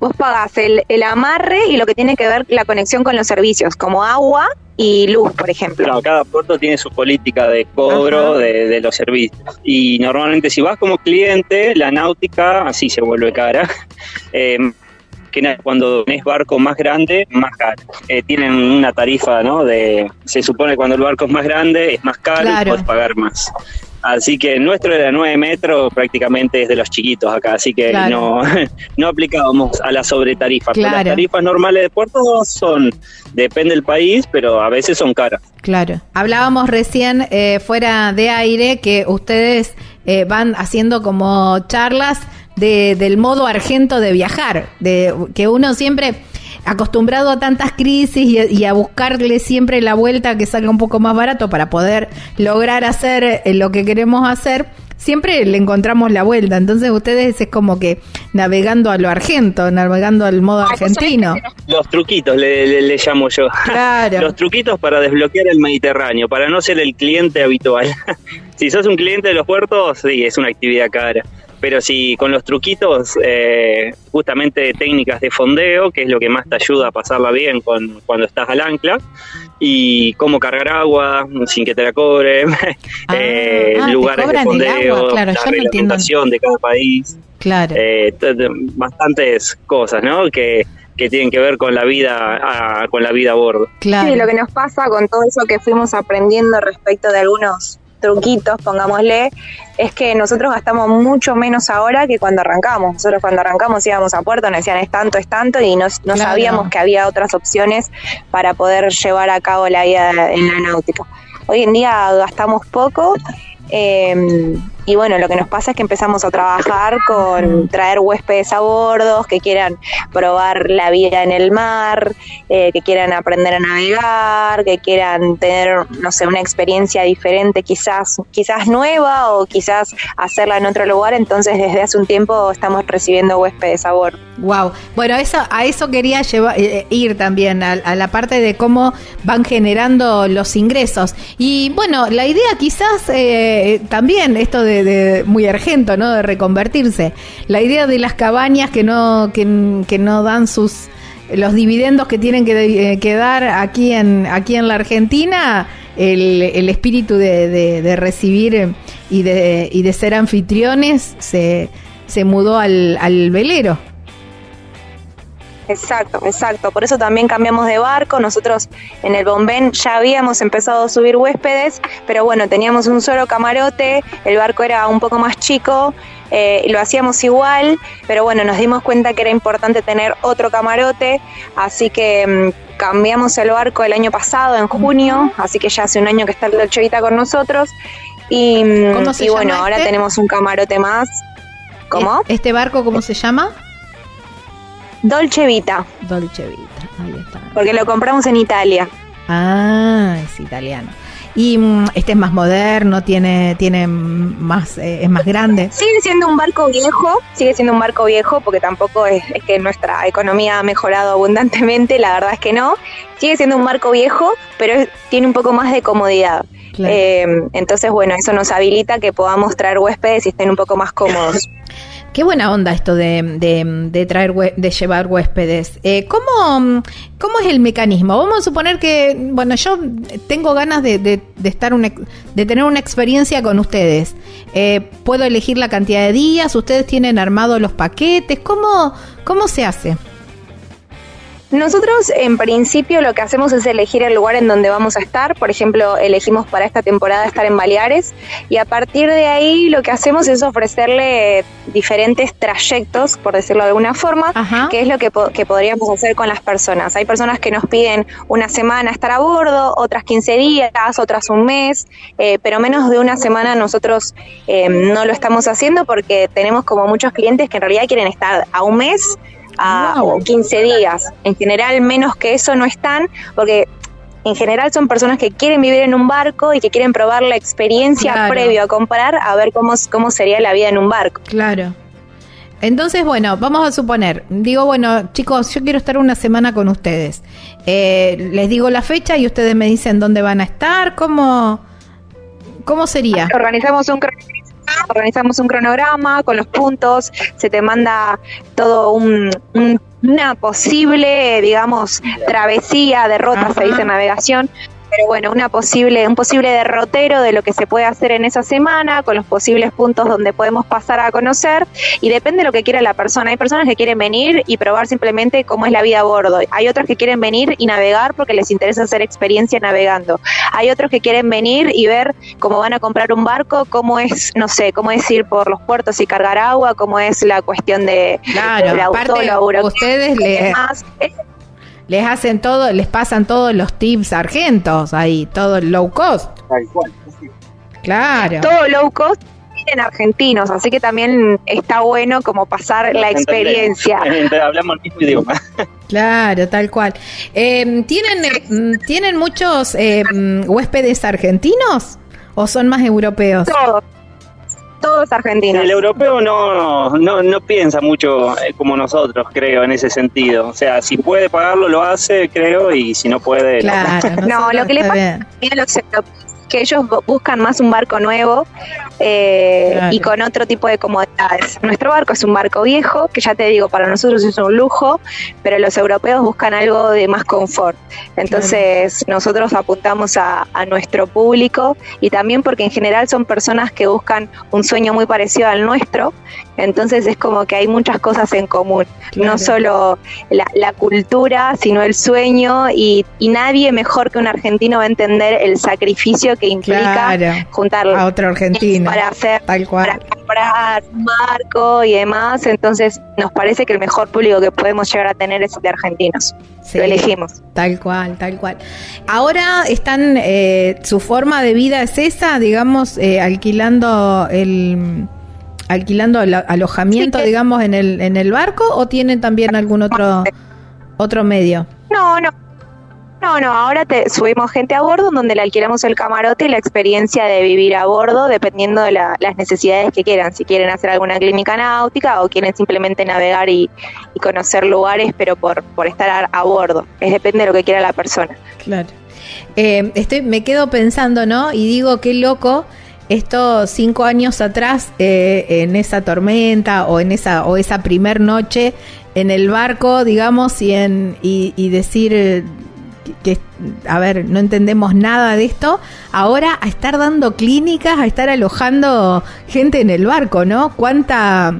Vos pagás el, el amarre y lo que tiene que ver la conexión con los servicios, como agua y luz, por ejemplo. No, cada puerto tiene su política de cobro de, de los servicios. Y normalmente si vas como cliente, la náutica así se vuelve cara. <laughs> Eh, que cuando tenés barco más grande, más caro. Eh, tienen una tarifa, ¿no? De, se supone que cuando el barco es más grande, es más caro Claro. y puedes pagar más. Así que el nuestro era 9 metros, prácticamente es de los chiquitos acá, así que Claro. no, <laughs> no aplicábamos a la sobretarifa. Pero Claro. Las tarifas normales de puerto son, depende del país, pero a veces son caras. Claro. Hablábamos recién eh, fuera de aire que ustedes eh, van haciendo como charlas de, del modo argento de viajar, de que uno siempre acostumbrado a tantas crisis y, y a buscarle siempre la vuelta que salga un poco más barato para poder lograr hacer eh, lo que queremos hacer. Siempre le encontramos la vuelta, entonces ustedes es como que navegando a lo argento, navegando al modo argentino. Los truquitos le, le- le llamo yo. Claro. <laughs> Los truquitos para desbloquear el Mediterráneo, para no ser el cliente habitual. <laughs> si sos un cliente de los puertos, sí, es una actividad cara. Pero si con los truquitos, eh, justamente técnicas de fondeo, que es lo que más te ayuda a pasarla bien con, cuando estás al ancla, y cómo cargar agua sin que te la cobren, <laughs> Ah, eh, ah, te lugares de fondeo, agua, claro, la reglamentación de cada país. Claro. eh, bastantes cosas, ¿no? Que, que tienen que ver con la vida, a- con la vida a bordo. claro. Sí, lo que nos pasa con todo eso que fuimos aprendiendo respecto de algunos truquitos, pongámosle, es que nosotros gastamos mucho menos ahora que cuando arrancamos. Nosotros cuando arrancamos íbamos a puerto, nos decían es tanto, es tanto, y no, no Claro. sabíamos que había otras opciones para poder llevar a cabo la vida en la náutica. Hoy en día gastamos poco, eh, y bueno, lo que nos pasa es que empezamos a trabajar con traer huéspedes a bordo, que quieran probar la vida en el mar, eh, que quieran aprender a navegar, que quieran tener, no sé, una experiencia diferente, quizás, quizás nueva o quizás hacerla en otro lugar. Entonces, desde hace un tiempo estamos recibiendo huéspedes a bordo. Wow. Bueno, eso, a eso quería llevar, eh, ir también, a, a la parte de cómo van generando los ingresos. Y bueno, la idea quizás eh, también, esto de, de muy argento, ¿no? De reconvertirse. La idea de las cabañas que no, que, no dan sus los dividendos que tienen que, eh, que dar aquí en, aquí en la Argentina, el, el espíritu de, de- de recibir y de, y de ser anfitriones se, se mudó al, al velero. Exacto, exacto. Por eso también cambiamos de barco. Nosotros en el Bombén ya habíamos empezado a subir huéspedes, pero bueno, teníamos un solo camarote, el barco era un poco más chico, eh, lo hacíamos igual, pero bueno, nos dimos cuenta que era importante tener otro camarote, así que mm, cambiamos el barco el año pasado, en junio, así que ya hace un año que está el Dolce Vita con nosotros. Y, mm, ¿Cómo se y bueno, ahora este? tenemos un camarote más. ¿Cómo? ¿Este barco cómo se llama? Dolce Vita, Dolce Vita. Ahí está. porque lo compramos en Italia. Ah, es italiano. Y mm, este es más moderno, tiene, tiene más, eh, es más grande. Sigue siendo un barco viejo, sigue siendo un barco viejo porque tampoco es, es que nuestra economía ha mejorado abundantemente, la verdad es que no. Sigue siendo un barco viejo, pero tiene un poco más de comodidad. Claro. Eh, entonces, bueno, eso nos habilita que podamos traer huéspedes y estén un poco más cómodos. <laughs> Qué buena onda esto de, de, de traer, de llevar huéspedes. Eh, ¿cómo, mm, ¿Cómo es el mecanismo? Vamos a suponer que, bueno, yo tengo ganas de, de- estar una, de tener una experiencia con ustedes. Eh, ¿Puedo elegir la cantidad de días? ¿Ustedes tienen armados los paquetes? ¿Cómo, cómo se hace? Nosotros en principio lo que hacemos es elegir el lugar en donde vamos a estar. Por ejemplo, elegimos para esta temporada estar en Baleares y a partir de ahí lo que hacemos es ofrecerle diferentes trayectos, por decirlo de alguna forma, Ajá. que es lo que, po- que podríamos hacer con las personas. Hay personas que nos piden una semana estar a bordo, otras 15 días, otras un mes, eh, pero menos de una semana nosotros eh, no lo estamos haciendo porque tenemos como muchos clientes que en realidad quieren estar a un mes a Wow. o 15 días. En general, menos que eso no están, porque en general son personas que quieren vivir en un barco y que quieren probar la experiencia Claro. previo a comprar, a ver cómo, cómo sería la vida en un barco. Claro. Entonces, bueno, vamos a suponer, digo, bueno, chicos, yo quiero estar una semana con ustedes. Eh, les digo la fecha y ustedes me dicen dónde van a estar, cómo, cómo sería. Organizamos un cronograma, organizamos un cronograma con los puntos, se te manda todo un, un- una posible, digamos, travesía, derrota, Ajá. se dice navegación. Pero bueno, una posible, un posible derrotero de lo que se puede hacer en esa semana, con los posibles puntos donde podemos pasar a conocer, y depende de lo que quiera la persona. Hay personas que quieren venir y probar simplemente cómo es la vida a bordo. Hay otros que quieren venir y navegar porque les interesa hacer experiencia navegando. Hay otros que quieren venir y ver cómo van a comprar un barco, cómo es, no sé, cómo es ir por los puertos y cargar agua, cómo es la cuestión de Claro, la aparte autólogo, ustedes le. Es les hacen todo, les pasan todos los tips argentos ahí, todo el low cost. Tal cual. Claro. todo low cost en argentinos, así que también está bueno como pasar la experiencia. <laughs> Hablamos el mismo idioma. <laughs> Claro, tal cual. Eh, ¿tienen, eh, mm, ¿Tienen muchos eh, mm, huéspedes argentinos o son más europeos? Todos, todos argentinos. El europeo no, no, no piensa mucho eh, como nosotros, creo, en ese sentido. O sea, si puede pagarlo, lo hace, creo, y si no puede, no. Claro, <laughs> No, lo que le pasa bien. a los europeos que ellos bu- buscan más un barco nuevo eh, Claro. y con otro tipo de comodidades. Nuestro barco es un barco viejo, que ya te digo, para nosotros es un lujo, pero los europeos buscan algo de más confort. Entonces nosotros apuntamos a, a nuestro público y también porque en general son personas que buscan un sueño muy parecido al nuestro. Entonces es como que hay muchas cosas en común, Claro. no solo la, la cultura, sino el sueño y, y nadie mejor que un argentino va a entender el sacrificio que implica Claro. juntar A otro argentino. para hacer Tal cual. para comprar un marco y demás. Entonces, nos parece que el mejor público que podemos llegar a tener es el de argentinos. Sí. Lo elegimos. Tal cual, tal cual. Ahora están, eh, su forma de vida es esa, digamos, eh, alquilando el alquilando el alojamiento, Sí, que- digamos, en el en el barco o tienen también algún otro otro medio. No, no. No, no, ahora te subimos gente a bordo donde le alquilamos el camarote y la experiencia de vivir a bordo dependiendo de la- las necesidades que quieran. Si quieren hacer alguna clínica náutica o quieren simplemente navegar y, conocer lugares, pero por, estar a, bordo. Es depende de lo que quiera la persona. Claro. Eh, estoy, me quedo pensando, ¿no? Y digo, qué loco esto cinco años atrás, eh, en esa tormenta o en esa o esa primer noche en el barco, digamos, y en y, y decir que, a ver, no entendemos nada de esto. Ahora a estar dando clínicas, a estar alojando gente en el barco, ¿no? ¿Cuánta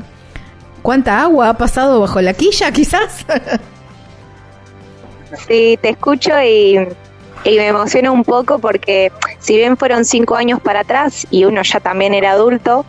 cuánta agua ha pasado bajo la quilla, <laughs> quizás? Sí, te escucho y, y me emociona un poco porque si bien fueron cinco años para atrás y uno ya también era adulto,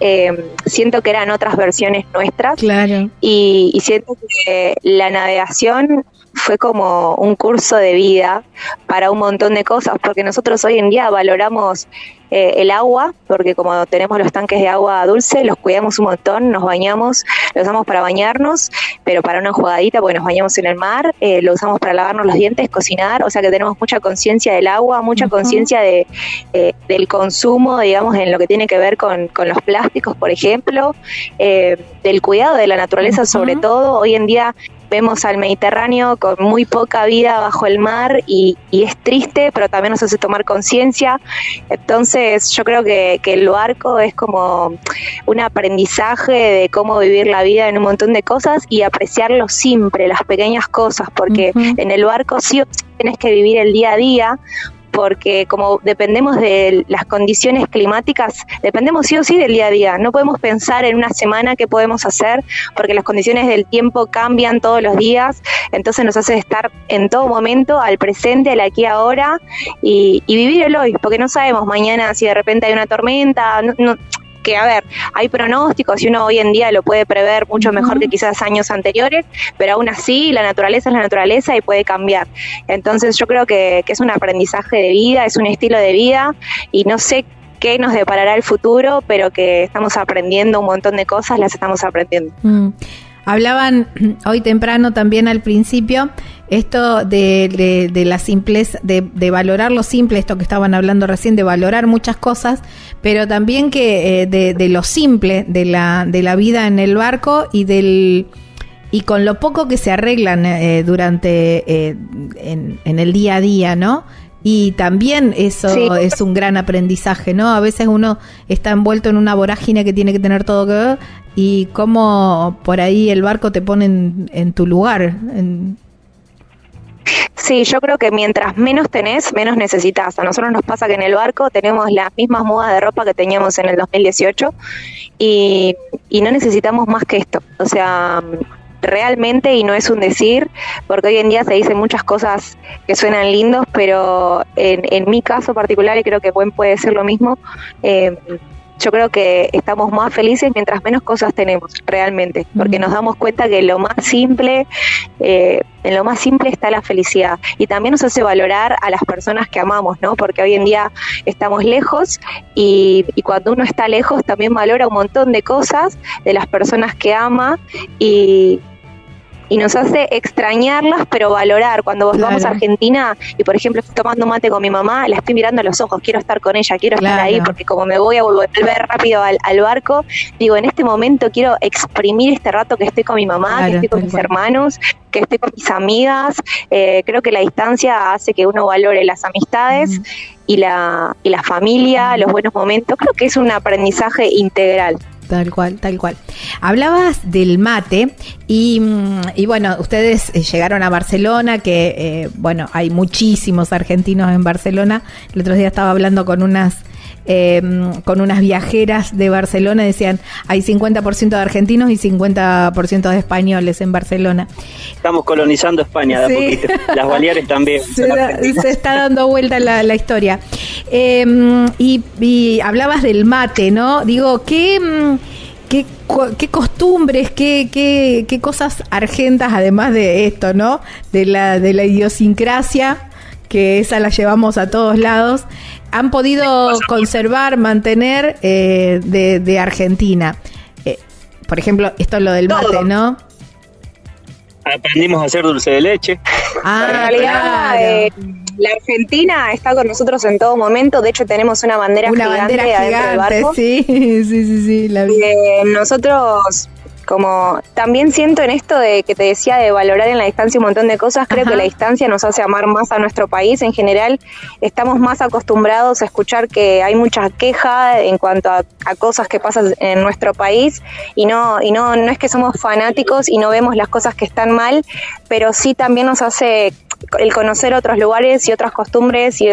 eh, siento que eran otras versiones nuestras claro. y, y siento que la navegación fue como un curso de vida para un montón de cosas, porque nosotros hoy en día valoramos eh, el agua, porque como tenemos los tanques de agua dulce, los cuidamos un montón, nos bañamos, lo usamos para bañarnos, pero para una jugadita, porque nos bañamos en el mar, eh, lo usamos para lavarnos los dientes, cocinar, o sea que tenemos mucha conciencia del agua, mucha conciencia de, eh, del consumo, digamos, en lo que tiene que ver con, con los plásticos, por ejemplo, eh, del cuidado de la naturaleza sobre todo. Hoy en día vemos al Mediterráneo con muy poca vida bajo el mar y, y es triste, pero también nos hace tomar conciencia. Entonces yo creo que, que el barco es como un aprendizaje de cómo vivir la vida en un montón de cosas y apreciar lo simple, las pequeñas cosas, porque en el barco sí o sí tienes que vivir el día a día porque como dependemos de las condiciones climáticas, dependemos sí o sí del día a día. No podemos pensar en una semana qué podemos hacer, porque las condiciones del tiempo cambian todos los días, entonces nos hace estar en todo momento al presente, al aquí ahora, y, y vivir el hoy, porque no sabemos mañana si de repente hay una tormenta, no- que a ver, hay pronósticos y uno hoy en día lo puede prever mucho mejor que quizás años anteriores, pero aún así la naturaleza es la naturaleza y puede cambiar. Entonces yo creo que, que es un aprendizaje de vida, es un estilo de vida y no sé qué nos deparará el futuro, pero que estamos aprendiendo un montón de cosas, las estamos aprendiendo. Mm. Hablaban hoy temprano también al principio esto de, de, de la simpleza, de, de valorar lo simple, esto que estaban hablando recién, de valorar muchas cosas, pero también que eh, de, de lo simple de la, de la vida en el barco y del y con lo poco que se arreglan eh, durante eh, en, en el día a día, ¿no? Y también eso Sí. es un gran aprendizaje, ¿no? A veces uno está envuelto en una vorágine que tiene que tener todo que ver y cómo por ahí el barco te pone en, en tu lugar. en- Sí, yo creo que mientras menos tenés, menos necesitas. A nosotros nos pasa que en el barco tenemos las mismas mudas de ropa que teníamos en el 2018 y, y no necesitamos más que esto. O sea, realmente, y no es un decir, porque hoy en día se dicen muchas cosas que suenan lindos, pero en, mi caso particular, y creo que Buen puede ser lo mismo, eh, yo creo que estamos más felices mientras menos cosas tenemos, realmente, porque nos damos cuenta que lo más simple, eh, en lo más simple está la felicidad. Y también nos hace valorar a las personas que amamos, ¿no? Porque hoy en día estamos lejos y, y cuando uno está lejos también valora un montón de cosas de las personas que ama y, y nos hace extrañarlas, pero valorar. Cuando vos vamos a Claro. Argentina y, por ejemplo, estoy tomando mate con mi mamá, la estoy mirando a los ojos, quiero estar con ella, quiero estar Claro. ahí, porque como me voy a volver rápido al, al barco, digo, en este momento quiero exprimir este rato que estoy con mi mamá, Claro, que estoy con mis hermanos, que estoy con mis amigas. Eh, creo que la distancia hace que uno valore las amistades y, la, y la familia, los buenos momentos. Creo que es un aprendizaje integral. Tal cual, tal cual. Hablabas del mate y, mm, y bueno, ustedes eh, llegaron a Barcelona, que eh, bueno, hay muchísimos argentinos en Barcelona. El otro día estaba hablando con unas eh, con unas viajeras de Barcelona, decían, hay 50% de argentinos y 50% de españoles en Barcelona. Estamos colonizando España de a Sí. poquito. Las Baleares también. <laughs> Se, da- se está dando vuelta la, la historia. Eh, y, y hablabas del mate, ¿no? Digo, ¿qué, mm, qué costumbres, qué, qué, qué cosas argentas, además de esto, ¿no? De la, de la idiosincrasia, que esa la llevamos a todos lados, han podido conservar, mantener eh, de, de Argentina? Eh, por ejemplo, esto es lo del mate, Todo. ¿no? Aprendimos a hacer dulce de leche. Ah, en realidad, claro. eh, la Argentina está con nosotros en todo momento. De hecho, tenemos una bandera Una gigante bandera adentro del gigante, barco. sí, <laughs> sí, sí, sí, la vi. Eh, nosotros, como también siento en esto de que te decía de valorar en la distancia un montón de cosas, creo Ajá. que la distancia nos hace amar más a nuestro país. En general, estamos más acostumbrados a escuchar que hay mucha queja en cuanto a, a cosas que pasan en nuestro país y no y no no es que somos fanáticos y no vemos las cosas que están mal, pero sí también nos hace el conocer otros lugares y otras costumbres y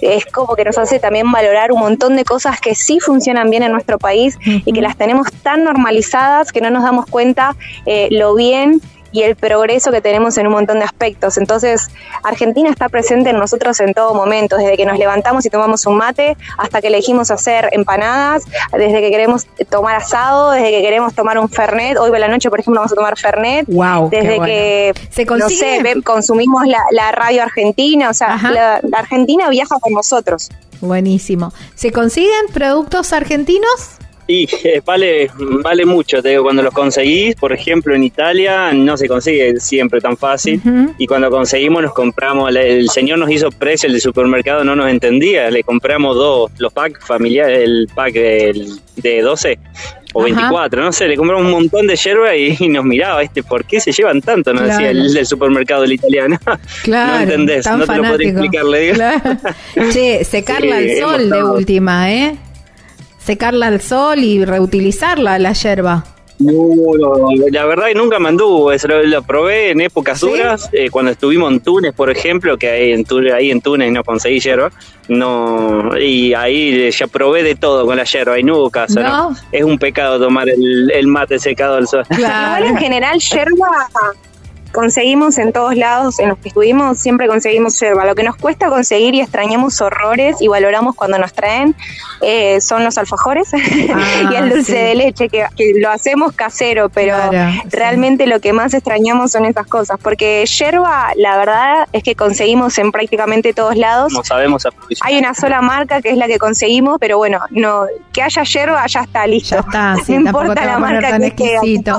es como que nos hace también valorar un montón de cosas que sí funcionan bien en nuestro país y que las tenemos tan normalizadas que no nos damos cuenta eh, lo bien y el progreso que tenemos en un montón de aspectos. Entonces, Argentina está presente en nosotros en todo momento, desde que nos levantamos y tomamos un mate, hasta que elegimos hacer empanadas, desde que queremos tomar asado, desde que queremos tomar un Fernet. Hoy por la noche, por ejemplo, vamos a tomar Fernet. Wow, qué Desde bueno. que, ¿Se no consigue? sé, ve- consumimos la, la radio argentina, o sea, la, la Argentina viaja con nosotros. Buenísimo. ¿Se consiguen productos argentinos? Y eh, <laughs> vale, vale mucho, te digo, cuando los conseguís, por ejemplo, en Italia no se consigue siempre tan fácil. Y cuando conseguimos, nos compramos, el señor nos hizo precio, el de supermercado no nos entendía, le compramos dos, los packs familiares, el pack del- de 12 o Ajá. 24, no sé, le compramos un montón de yerba y, y nos miraba, este, ¿por qué se llevan tanto? Nos Claro. decía el del supermercado del italiano. <laughs> Claro. no entendés, no te lo podría explicar, le digo. Claro. <laughs> Che, secarla Sí, al hemos sol de última, ¿eh? Secarla al sol y reutilizarla, la yerba. No, no, la verdad que nunca me anduvo, eso lo, lo probé en épocas ¿Sí? duras, eh, cuando estuvimos en Túnez, por ejemplo, que ahí en Túnez, ahí en Túnez no conseguí yerba, no, y ahí ya probé de todo con la yerba y no hubo caso, ¿No? ¿no? Es un pecado tomar el, el mate secado al sol. Igual Claro. en general, yerba conseguimos en todos lados, en los que estuvimos, siempre conseguimos yerba. Lo que nos cuesta conseguir y extrañamos horrores y valoramos cuando nos traen eh, son los alfajores <laughs> y el dulce sí. de leche, que, que lo hacemos casero, pero Claro, sí. realmente lo que más extrañamos son esas cosas. Porque yerba, la verdad es que conseguimos en prácticamente todos lados. No sabemos. Hay una sola marca que es la que conseguimos, pero bueno, no que haya yerba ya está listo. Ya está, sí, <laughs> no importa la marca que exquisito.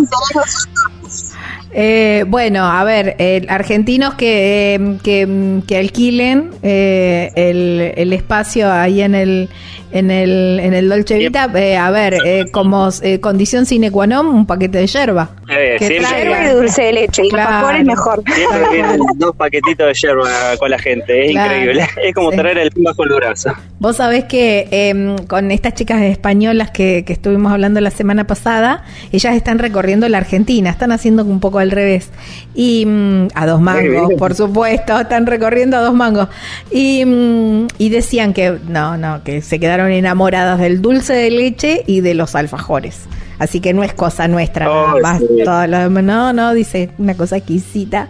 Eh, bueno, a ver, eh, argentinos que, eh, que, que alquilen eh, el, el espacio ahí en el en el, en el Dolce Vita, eh, a ver, eh, como eh, condición sine qua non, un paquete de yerba. Eh, que siempre, traiga. Yerba y dulce de leche, y Claro. alfajores mejor. siempre vienen dos paquetitos de yerba con la gente, es Claro. increíble. Es como Sí. traer el pin bajo el brazo. Vos sabés que eh, con estas chicas españolas que, que estuvimos hablando la semana pasada, ellas están recorriendo la Argentina, están haciendo un poco al revés. Y mm, a dos mangos, por supuesto, están recorriendo a dos mangos. Y, mm, y decían que no, no, que se quedaron enamoradas del dulce de leche y de los alfajores. Así que no es cosa nuestra, nada Ay, más. sí. todo lo demás. no, no, dice una cosa exquisita.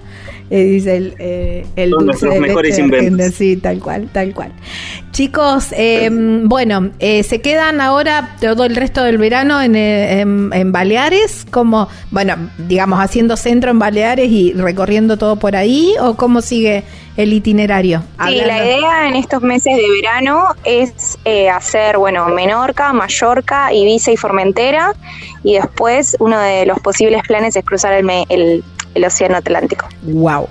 Eh, dice el, eh, el Son dulce de mejores leche inventos. Sí, tal cual, tal cual. Chicos, eh, bueno, eh, se quedan ahora todo el resto del verano en, eh, en- en Baleares, como, bueno, digamos, haciendo centro en Baleares y recorriendo todo por ahí, o cómo sigue el itinerario? Sí, Hablando- la idea en estos meses de verano es eh, hacer, bueno, Menorca, Mallorca, Ibiza y Formentera, y después uno de los posibles planes es cruzar el, el Océano Atlántico. Wow,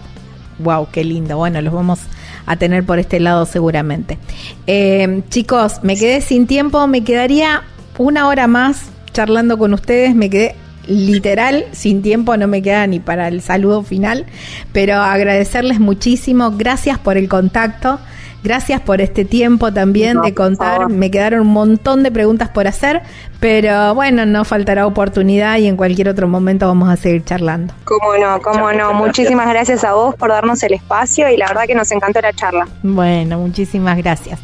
wow, qué lindo. Bueno, los vamos a tener por este lado seguramente. Eh, chicos, me quedé sin tiempo, me quedaría una hora más charlando con ustedes, me quedé literal sin tiempo, no me queda ni para el saludo final, pero agradecerles muchísimo, gracias por el contacto. Gracias por este tiempo también No, de contar. Me quedaron un montón de preguntas por hacer, pero bueno, no faltará oportunidad y en cualquier otro momento vamos a seguir charlando. Cómo no, cómo Muchas no. gracias. Muchísimas gracias a vos por darnos el espacio y la verdad que nos encantó la charla. Bueno, muchísimas gracias.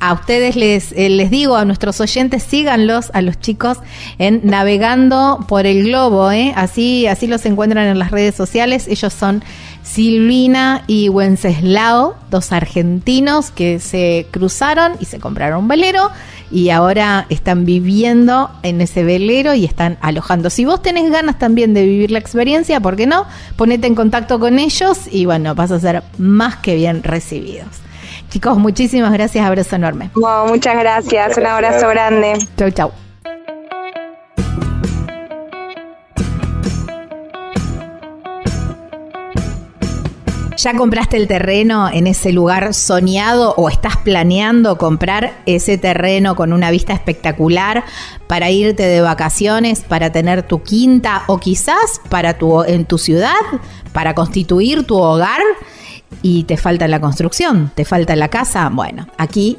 A ustedes les, eh, les digo, a nuestros oyentes, síganlos, a los chicos, en Navegando por el Globo, ¿eh? Así, así los encuentran en las redes sociales. Ellos son Silvina y Wenceslao, dos argentinos que se cruzaron y se compraron un velero y ahora están viviendo en ese velero y están alojando. Si vos tenés ganas también de vivir la experiencia, ¿por qué no? Ponete en contacto con ellos y bueno, vas a ser más que bien recibidos. Chicos, muchísimas gracias, abrazo enorme. Muchas gracias, un abrazo grande. Chau, chau. ¿Ya compraste el terreno en ese lugar soñado o estás planeando comprar ese terreno con una vista espectacular para irte de vacaciones, para tener tu quinta o quizás para tu en tu ciudad, para constituir tu hogar y te falta la construcción, te falta la casa? Bueno, aquí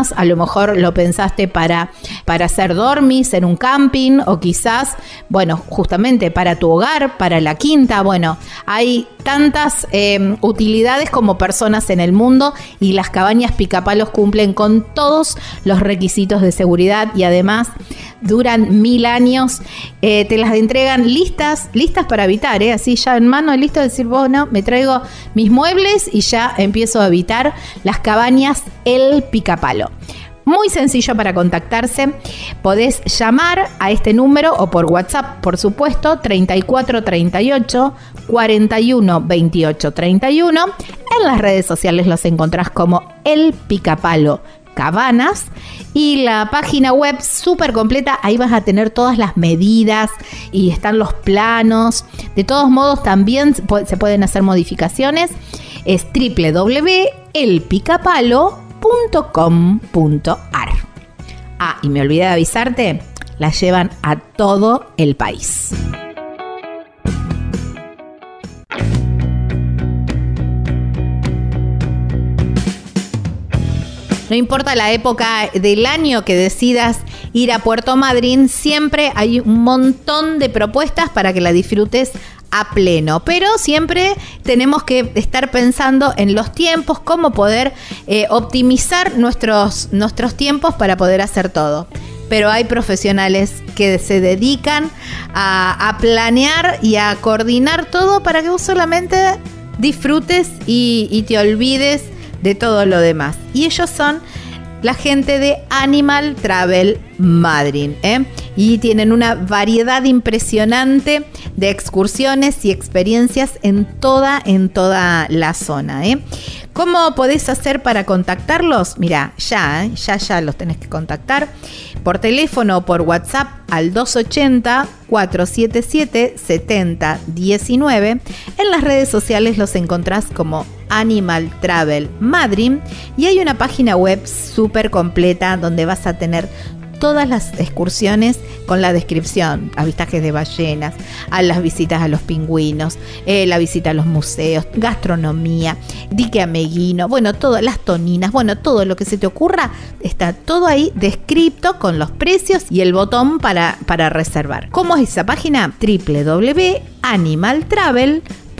a lo mejor lo pensaste para, para hacer dormis en un camping o quizás, bueno, justamente para tu hogar, para la quinta. Bueno, hay tantas eh, utilidades como personas en el mundo y las cabañas picapalos cumplen con todos los requisitos de seguridad y además duran mil años. Eh, te las entregan listas, listas para habitar, ¿eh? así ya en mano, listo de decir, vos no, me traigo mis muebles y ya empiezo a habitar las cabañas El Picapalo. Muy sencillo para contactarse. Podés llamar a este número o por WhatsApp, por supuesto, 3438 41 28 31. En las redes sociales los encontrás como El Picapalo Cabanas y la página web súper completa, ahí vas a tener todas las medidas y están los planos. De todos modos también se pueden hacer modificaciones. Es www.elpicapalo.com.ar. Ah, y me olvidé de avisarte, la llevan a todo el país. No importa la época del año que decidas ir a Puerto Madryn, siempre hay un montón de propuestas para que la disfrutes a pleno. Pero siempre tenemos que estar pensando en los tiempos, cómo poder eh, optimizar nuestros, nuestros tiempos para poder hacer todo. Pero hay profesionales que se dedican a, planear y a coordinar todo para que vos solamente disfrutes y te olvides de todo lo demás. Y ellos son la gente de Animal Travel Madrid. ¿eh? Y tienen una variedad impresionante de excursiones y experiencias en toda, en toda la zona. ¿eh? ¿Cómo podés hacer para contactarlos? Mira, ya, ¿eh? ya, ya los tenés que contactar por teléfono o por WhatsApp al 280-477-7019. En las redes sociales los encontrás como Animal Travel Madrid y hay una página web súper completa donde vas a tener todas las excursiones con la descripción, avistajes de ballenas, a las visitas a los pingüinos, eh, la visita a los museos, gastronomía, dique ameguino, bueno, todas las toninas, bueno, todo lo que se te ocurra, está todo ahí descrito con los precios y el botón para, para reservar. ¿Cómo es esa página?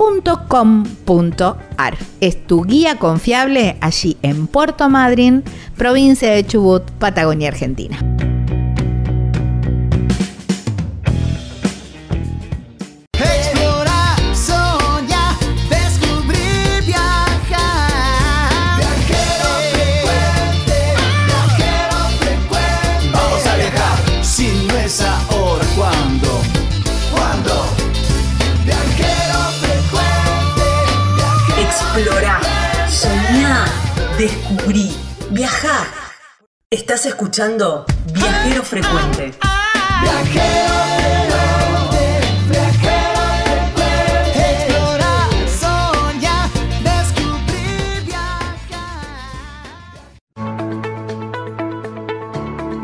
www.animaltravel.com.ar Es tu guía confiable allí en Puerto Madryn, provincia de Chubut, Patagonia, Argentina. Descubrí, viajá. Estás escuchando Viajero Frecuente. Viajero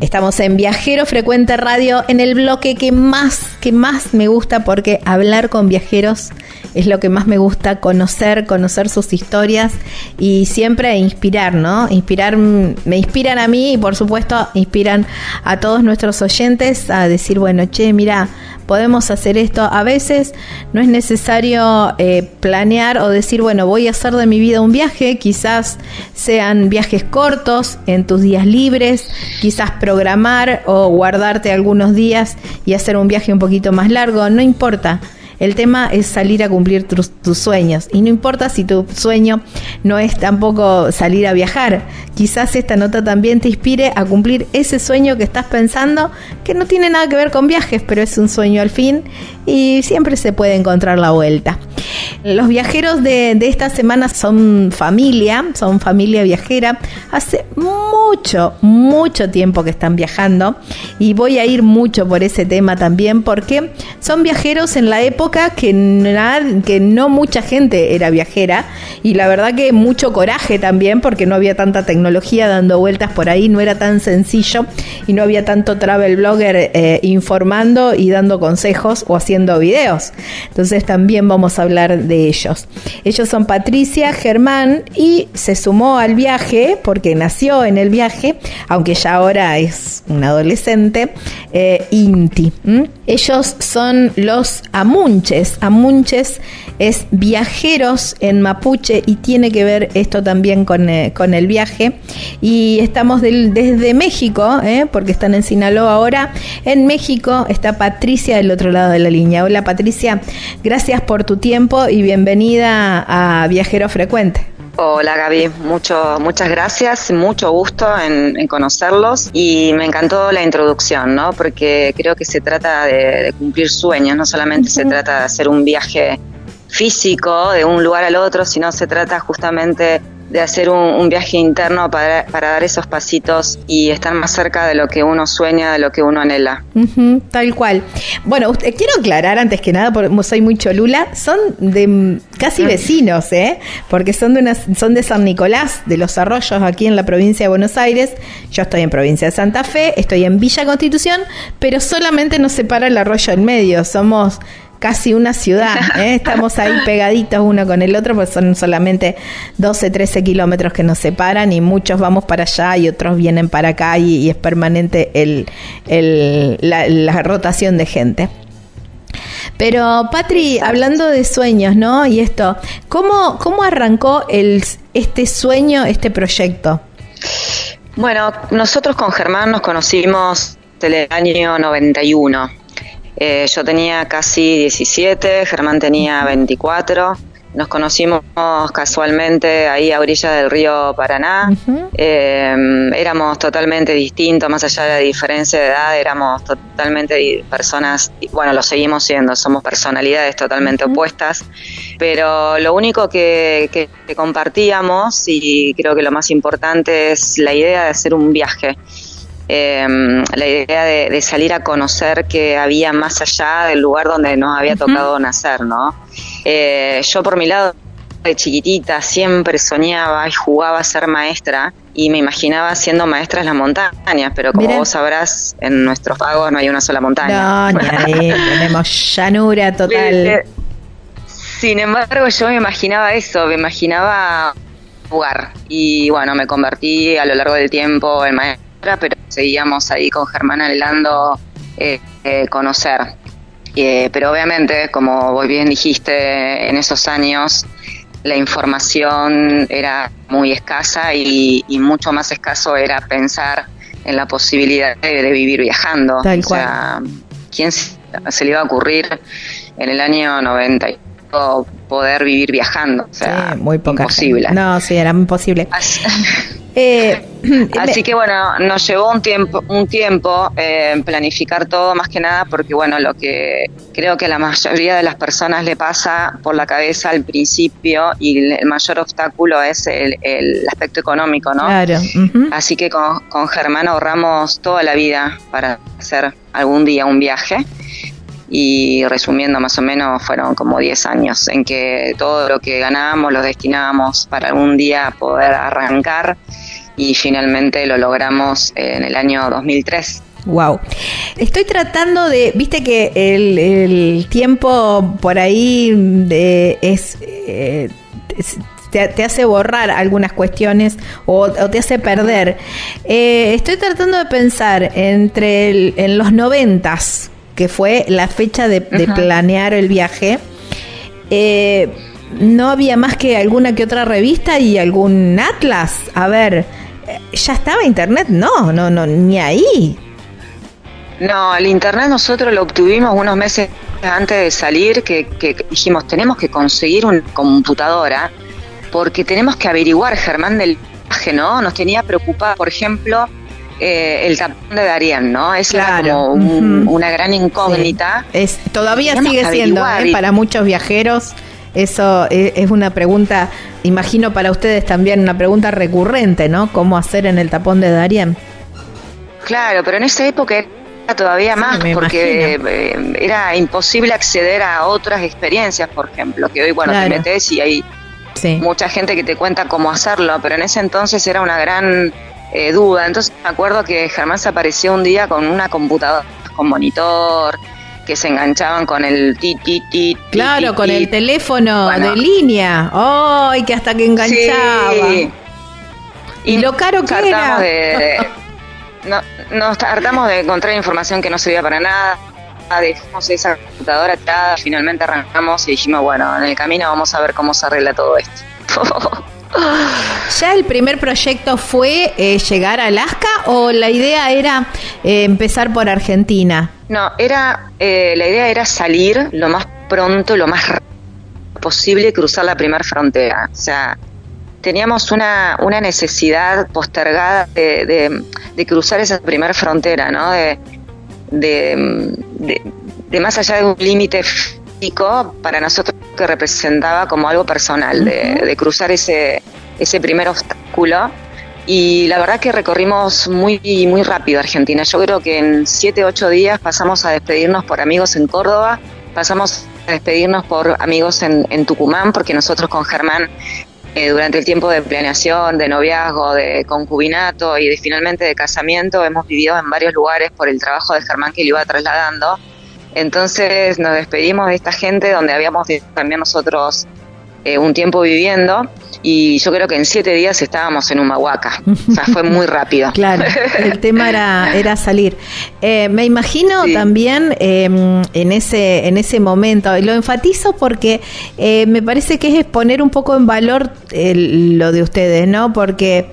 Estamos en Viajero Frecuente Radio en el bloque que más, que más me gusta porque hablar con viajeros es lo que más me gusta, conocer, conocer sus historias y siempre inspirar, ¿no? Inspirar, me inspiran a mí y por supuesto inspiran a todos nuestros oyentes a decir, bueno, che, mira, podemos hacer esto. A veces no es necesario eh, planear o decir, bueno, voy a hacer de mi vida un viaje, quizás sean viajes cortos en tus días libres, quizás programar o guardarte algunos días y hacer un viaje un poquito más largo, no importa. El tema es salir a cumplir tus, tus sueños. Y no importa si tu sueño no es tampoco salir a viajar. Quizás esta nota también te inspire a cumplir ese sueño que estás pensando, que no tiene nada que ver con viajes, pero es un sueño al fin y siempre se puede encontrar la vuelta. Los viajeros de, de esta semana son familia, son familia viajera. Hace mucho, mucho tiempo que están viajando y voy a ir mucho por ese tema también porque son viajeros en la época que, nad- que no mucha gente era viajera y la verdad que mucho coraje también porque no había tanta tecnología dando vueltas por ahí, no era tan sencillo y no había tanto travel blogger eh, informando y dando consejos o haciendo videos. Entonces también vamos a hablar de ellos. Ellos son Patricia, Germán y se sumó al viaje porque nació en el viaje, aunque ya ahora es un adolescente, eh, Inti. Ellos son los amunches. Amunches es viajeros en mapuche y tiene que ver esto también con, eh, con el viaje. Y estamos del- desde México, eh, porque están en Sinaloa ahora. En México está Patricia del otro lado de la línea. Hola Patricia, gracias por tu tiempo y bienvenida a Viajero Frecuente. Hola Gaby, mucho, muchas gracias, mucho gusto en, en conocerlos y me encantó la introducción, ¿no? Porque creo que se trata de, de cumplir sueños, no solamente se trata de hacer un viaje físico de un lugar al otro, sino se trata justamente de hacer un, un viaje interno para, para dar esos pasitos y estar más cerca de lo que uno sueña, de lo que uno anhela. Tal cual. Bueno, usted, quiero aclarar antes que nada, porque soy muy cholula, son de casi vecinos, ¿eh? Porque son de, una, son de San Nicolás, de los Arroyos, aquí en la provincia de Buenos Aires. Yo estoy en provincia de Santa Fe, estoy en Villa Constitución, pero solamente nos separa el arroyo en medio. Somos casi una ciudad, ¿eh? <laughs> estamos ahí pegaditos uno con el otro, pues son solamente 12, 13 kilómetros que nos separan y muchos vamos para allá y otros vienen para acá y, y es permanente el, el- la, la rotación de gente. Pero Patri, hablando de sueños, ¿no? Y esto, ¿cómo, cómo arrancó el, este sueño, este proyecto? Bueno, nosotros con Germán nos conocimos del año 91. Eh, yo tenía casi 17, Germán tenía 24. Nos conocimos casualmente ahí a orilla del río Paraná. Eh, éramos totalmente distintos, más allá de la diferencia de edad, éramos totalmente personas, bueno, lo seguimos siendo, somos personalidades totalmente opuestas, pero lo único que, que- que compartíamos y creo que lo más importante es la idea de hacer un viaje. Eh, la idea de, de salir a conocer que había más allá del lugar donde nos había tocado nacer, ¿no? Eh, yo por mi lado de chiquitita siempre soñaba y jugaba a ser maestra y me imaginaba siendo maestra en las montañas, pero como vos sabrás, en nuestros pagos no hay una sola montaña. No, ni <laughs> ahí, tenemos llanura total. Sin embargo, yo me imaginaba eso, me imaginaba jugar. Y bueno, me convertí a lo largo del tiempo en maestra, pero seguíamos ahí con Germán anhelando eh, eh, conocer. Eh, pero obviamente, como vos bien dijiste, en esos años la información era muy escasa y, y mucho más escaso era pensar en la posibilidad de, de vivir viajando. Tal o sea, ¿quién se, se le iba a ocurrir en el año 90 y pico poder vivir viajando? O sea, Sí, muy poca imposible. gente. No, sí, era imposible. Así, <laughs> Eh, <laughs> así que bueno, nos llevó un tiempo, un tiempo eh, planificar todo más que nada porque bueno, lo que creo que a la mayoría de las personas le pasa por la cabeza al principio y el mayor obstáculo es el, el aspecto económico, ¿no? Claro. Así que con, con Germán ahorramos toda la vida para hacer algún día un viaje. Y resumiendo más o menos fueron como 10 años en que todo lo que ganábamos lo destinábamos para algún día poder arrancar y finalmente lo logramos en el año 2003. Wow. Estoy tratando de, viste que el, tiempo por ahí de- es, eh, te, hace borrar algunas cuestiones o, te hace perder. Eh, estoy tratando de pensar entre en los noventas, que fue la fecha de, planear el viaje. eh, no había más que alguna que otra revista y algún atlas. A ver, eh, ya estaba internet, no, no, no, ni ahí. No, el internet nosotros lo obtuvimos unos meses antes de salir, que, que dijimos, tenemos que conseguir una computadora porque tenemos que averiguar, Germán, del viaje, ¿no? Nos tenía preocupada, por ejemplo, eh, el tapón de Darien, ¿no? Claro, como un- una gran incógnita. Es, todavía sigue siendo ¿eh? para muchos viajeros. Eso es, es una pregunta, imagino para ustedes también una pregunta recurrente, ¿no? ¿Cómo hacer en el tapón de Darien? Claro, pero en esa época era todavía Sí, más, porque imagino. eh, era imposible acceder a otras experiencias, por ejemplo, que hoy, bueno, Claro. te metes y hay Sí. mucha gente que te cuenta cómo hacerlo, pero en ese entonces era una gran eh, duda. Entonces me acuerdo que Germán se apareció un día con una computadora con monitor, que se enganchaban con el ti ti ti. Claro, ti, con ti. el teléfono Bueno. de línea. ¡Ay, que hasta que enganchaba! Sí. ¿Y lo caro que era? De- <laughs> no, nos hartamos de encontrar información que no servía para nada. Dejamos esa computadora tirada, finalmente arrancamos y dijimos, bueno, en el camino vamos a ver cómo se arregla todo esto. <laughs> ¿Ya el primer proyecto fue eh, llegar a Alaska o la idea era eh, empezar por Argentina? No, era eh, la idea era salir lo más pronto, lo más posible cruzar la primera frontera. O sea, teníamos una, una necesidad postergada de, de- cruzar esa primera frontera, ¿no? De- de más allá de un límite para nosotros que representaba como algo personal, de, de cruzar ese, ese primer obstáculo. Y la verdad que recorrimos muy, muy rápido Argentina. Yo creo que en 7, 8 días pasamos a despedirnos por amigos en Córdoba, pasamos a despedirnos por amigos en, en Tucumán, porque nosotros con Germán, eh, durante el tiempo de planeación, de noviazgo, de concubinato y de finalmente de casamiento, hemos vivido en varios lugares por el trabajo de Germán que lo iba trasladando. Entonces nos despedimos de esta gente donde habíamos también nosotros eh, un tiempo viviendo y yo creo que en siete días estábamos en Humahuaca. O sea, fue muy <laughs> rápido. Claro, el tema era, era salir. Eh, me imagino Sí. también eh, en, ese, en ese momento, y lo enfatizo porque eh, me parece que es poner un poco en valor lo de ustedes, ¿no? Porque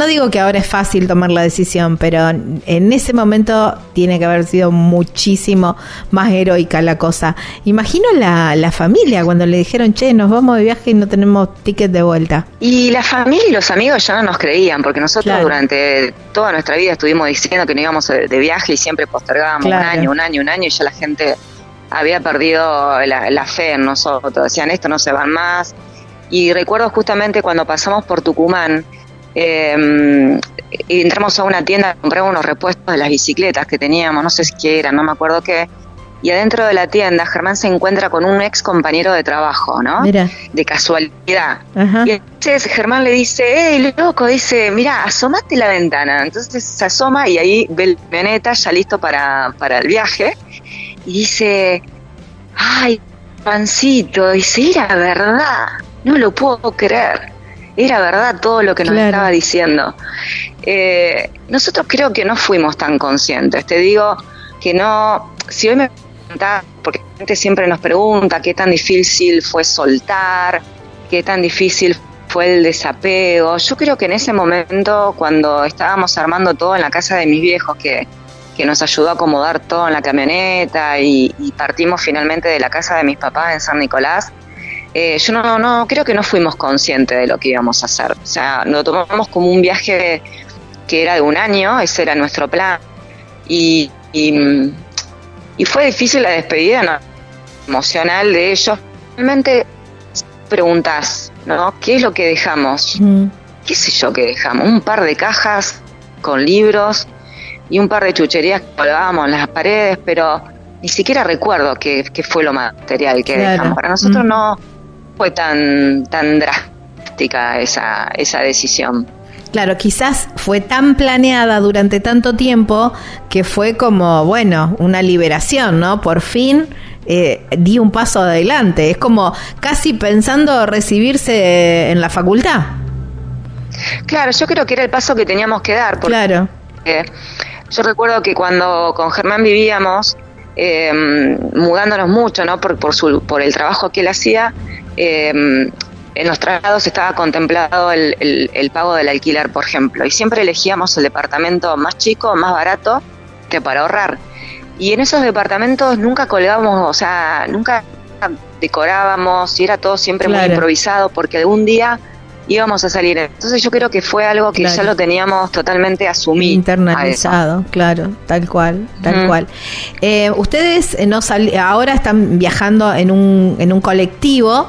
no digo que ahora es fácil tomar la decisión, pero en ese momento tiene que haber sido muchísimo más heroica la cosa. Imagino la, la familia cuando le dijeron, che, nos vamos de viaje y no tenemos ticket de vuelta. Y la familia y los amigos ya no nos creían, porque nosotros Claro. durante toda nuestra vida estuvimos diciendo que no íbamos de viaje y siempre postergábamos Claro. un año, un año, un año, y ya la gente había perdido la, la fe en nosotros. Decían, esto no se van más. Y recuerdo justamente cuando pasamos por Tucumán, eh, entramos a una tienda a comprar unos repuestos de las bicicletas que teníamos, no sé si qué eran, no me acuerdo qué. y adentro de la tienda Germán se encuentra con un ex compañero de trabajo, ¿no? Mira. De casualidad. Ajá. Y entonces Germán le dice, hey, loco, dice, mira, asomate la ventana. Entonces se asoma y ahí ve el camioneta ya listo para, para el viaje. Y dice, ay, pancito, dice, era verdad, no lo puedo creer. Era verdad todo lo que nos Claro. estaba diciendo. Eh, nosotros creo que no fuimos tan conscientes. Te digo que no, si hoy me preguntás, porque la gente siempre nos pregunta qué tan difícil fue soltar, qué tan difícil fue el desapego. Yo creo que en ese momento, cuando estábamos armando todo en la casa de mis viejos, que, que nos ayudó a acomodar todo en la camioneta y, y partimos finalmente de la casa de mis papás en San Nicolás, eh, yo no, no creo que no fuimos conscientes de lo que íbamos a hacer. O sea, lo tomamos como un viaje que era de un año, ese era nuestro plan. Y, y, y fue difícil la despedida ¿no? emocional de ellos. Realmente preguntas, ¿no? ¿Qué es lo que dejamos? Mm. ¿Qué sé yo que dejamos? Un par de cajas con libros y un par de chucherías que colgábamos en las paredes, pero ni siquiera recuerdo qué, fue lo material que Claro. dejamos. Para nosotros Mm. no fue tan, tan drástica esa, esa decisión. Claro, quizás fue tan planeada durante tanto tiempo que fue como, bueno, una liberación, ¿no? Por fin eh, di un paso adelante. Es como casi pensando recibirse en la facultad. Claro, yo creo que era el paso que teníamos que dar. Porque Claro. Eh, yo recuerdo que cuando con Germán vivíamos, eh, mudándonos mucho, ¿no? Por, por, su, por el trabajo que él hacía, eh, en los traslados estaba contemplado el, el- el pago del alquiler, por ejemplo, y siempre elegíamos el departamento más chico, más barato, que para ahorrar. Y en esos departamentos nunca colgábamos, o sea, nunca decorábamos, y era todo siempre muy improvisado, porque algún día íbamos a salir. Entonces yo creo que fue algo que Claro. ya lo teníamos totalmente asumido. Internalizado, claro, tal cual, tal cual. Eh, ustedes eh, no sali- ahora están viajando en un, en un colectivo,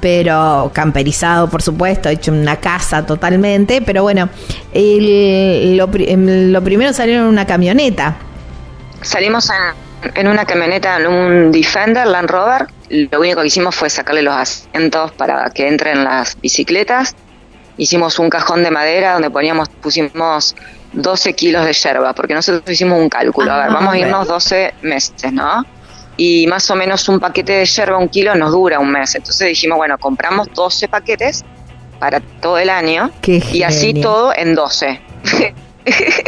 pero camperizado, por supuesto, hecho en una casa totalmente, pero bueno, el- lo, pri- em, lo primero salieron en una camioneta. Salimos en, en una camioneta, en un Defender Land Rover. Lo único que hicimos fue sacarle los asientos para que entren las bicicletas. Hicimos un cajón de madera donde poníamos, pusimos 12 kilos de yerba, porque nosotros hicimos un cálculo. a ver, Ah, vamos a irnos 12 meses, ¿no? Y más o menos un paquete de yerba, un kilo, nos dura un mes. Entonces dijimos, bueno, compramos 12 paquetes para todo el año Qué y así todo en 12. <laughs>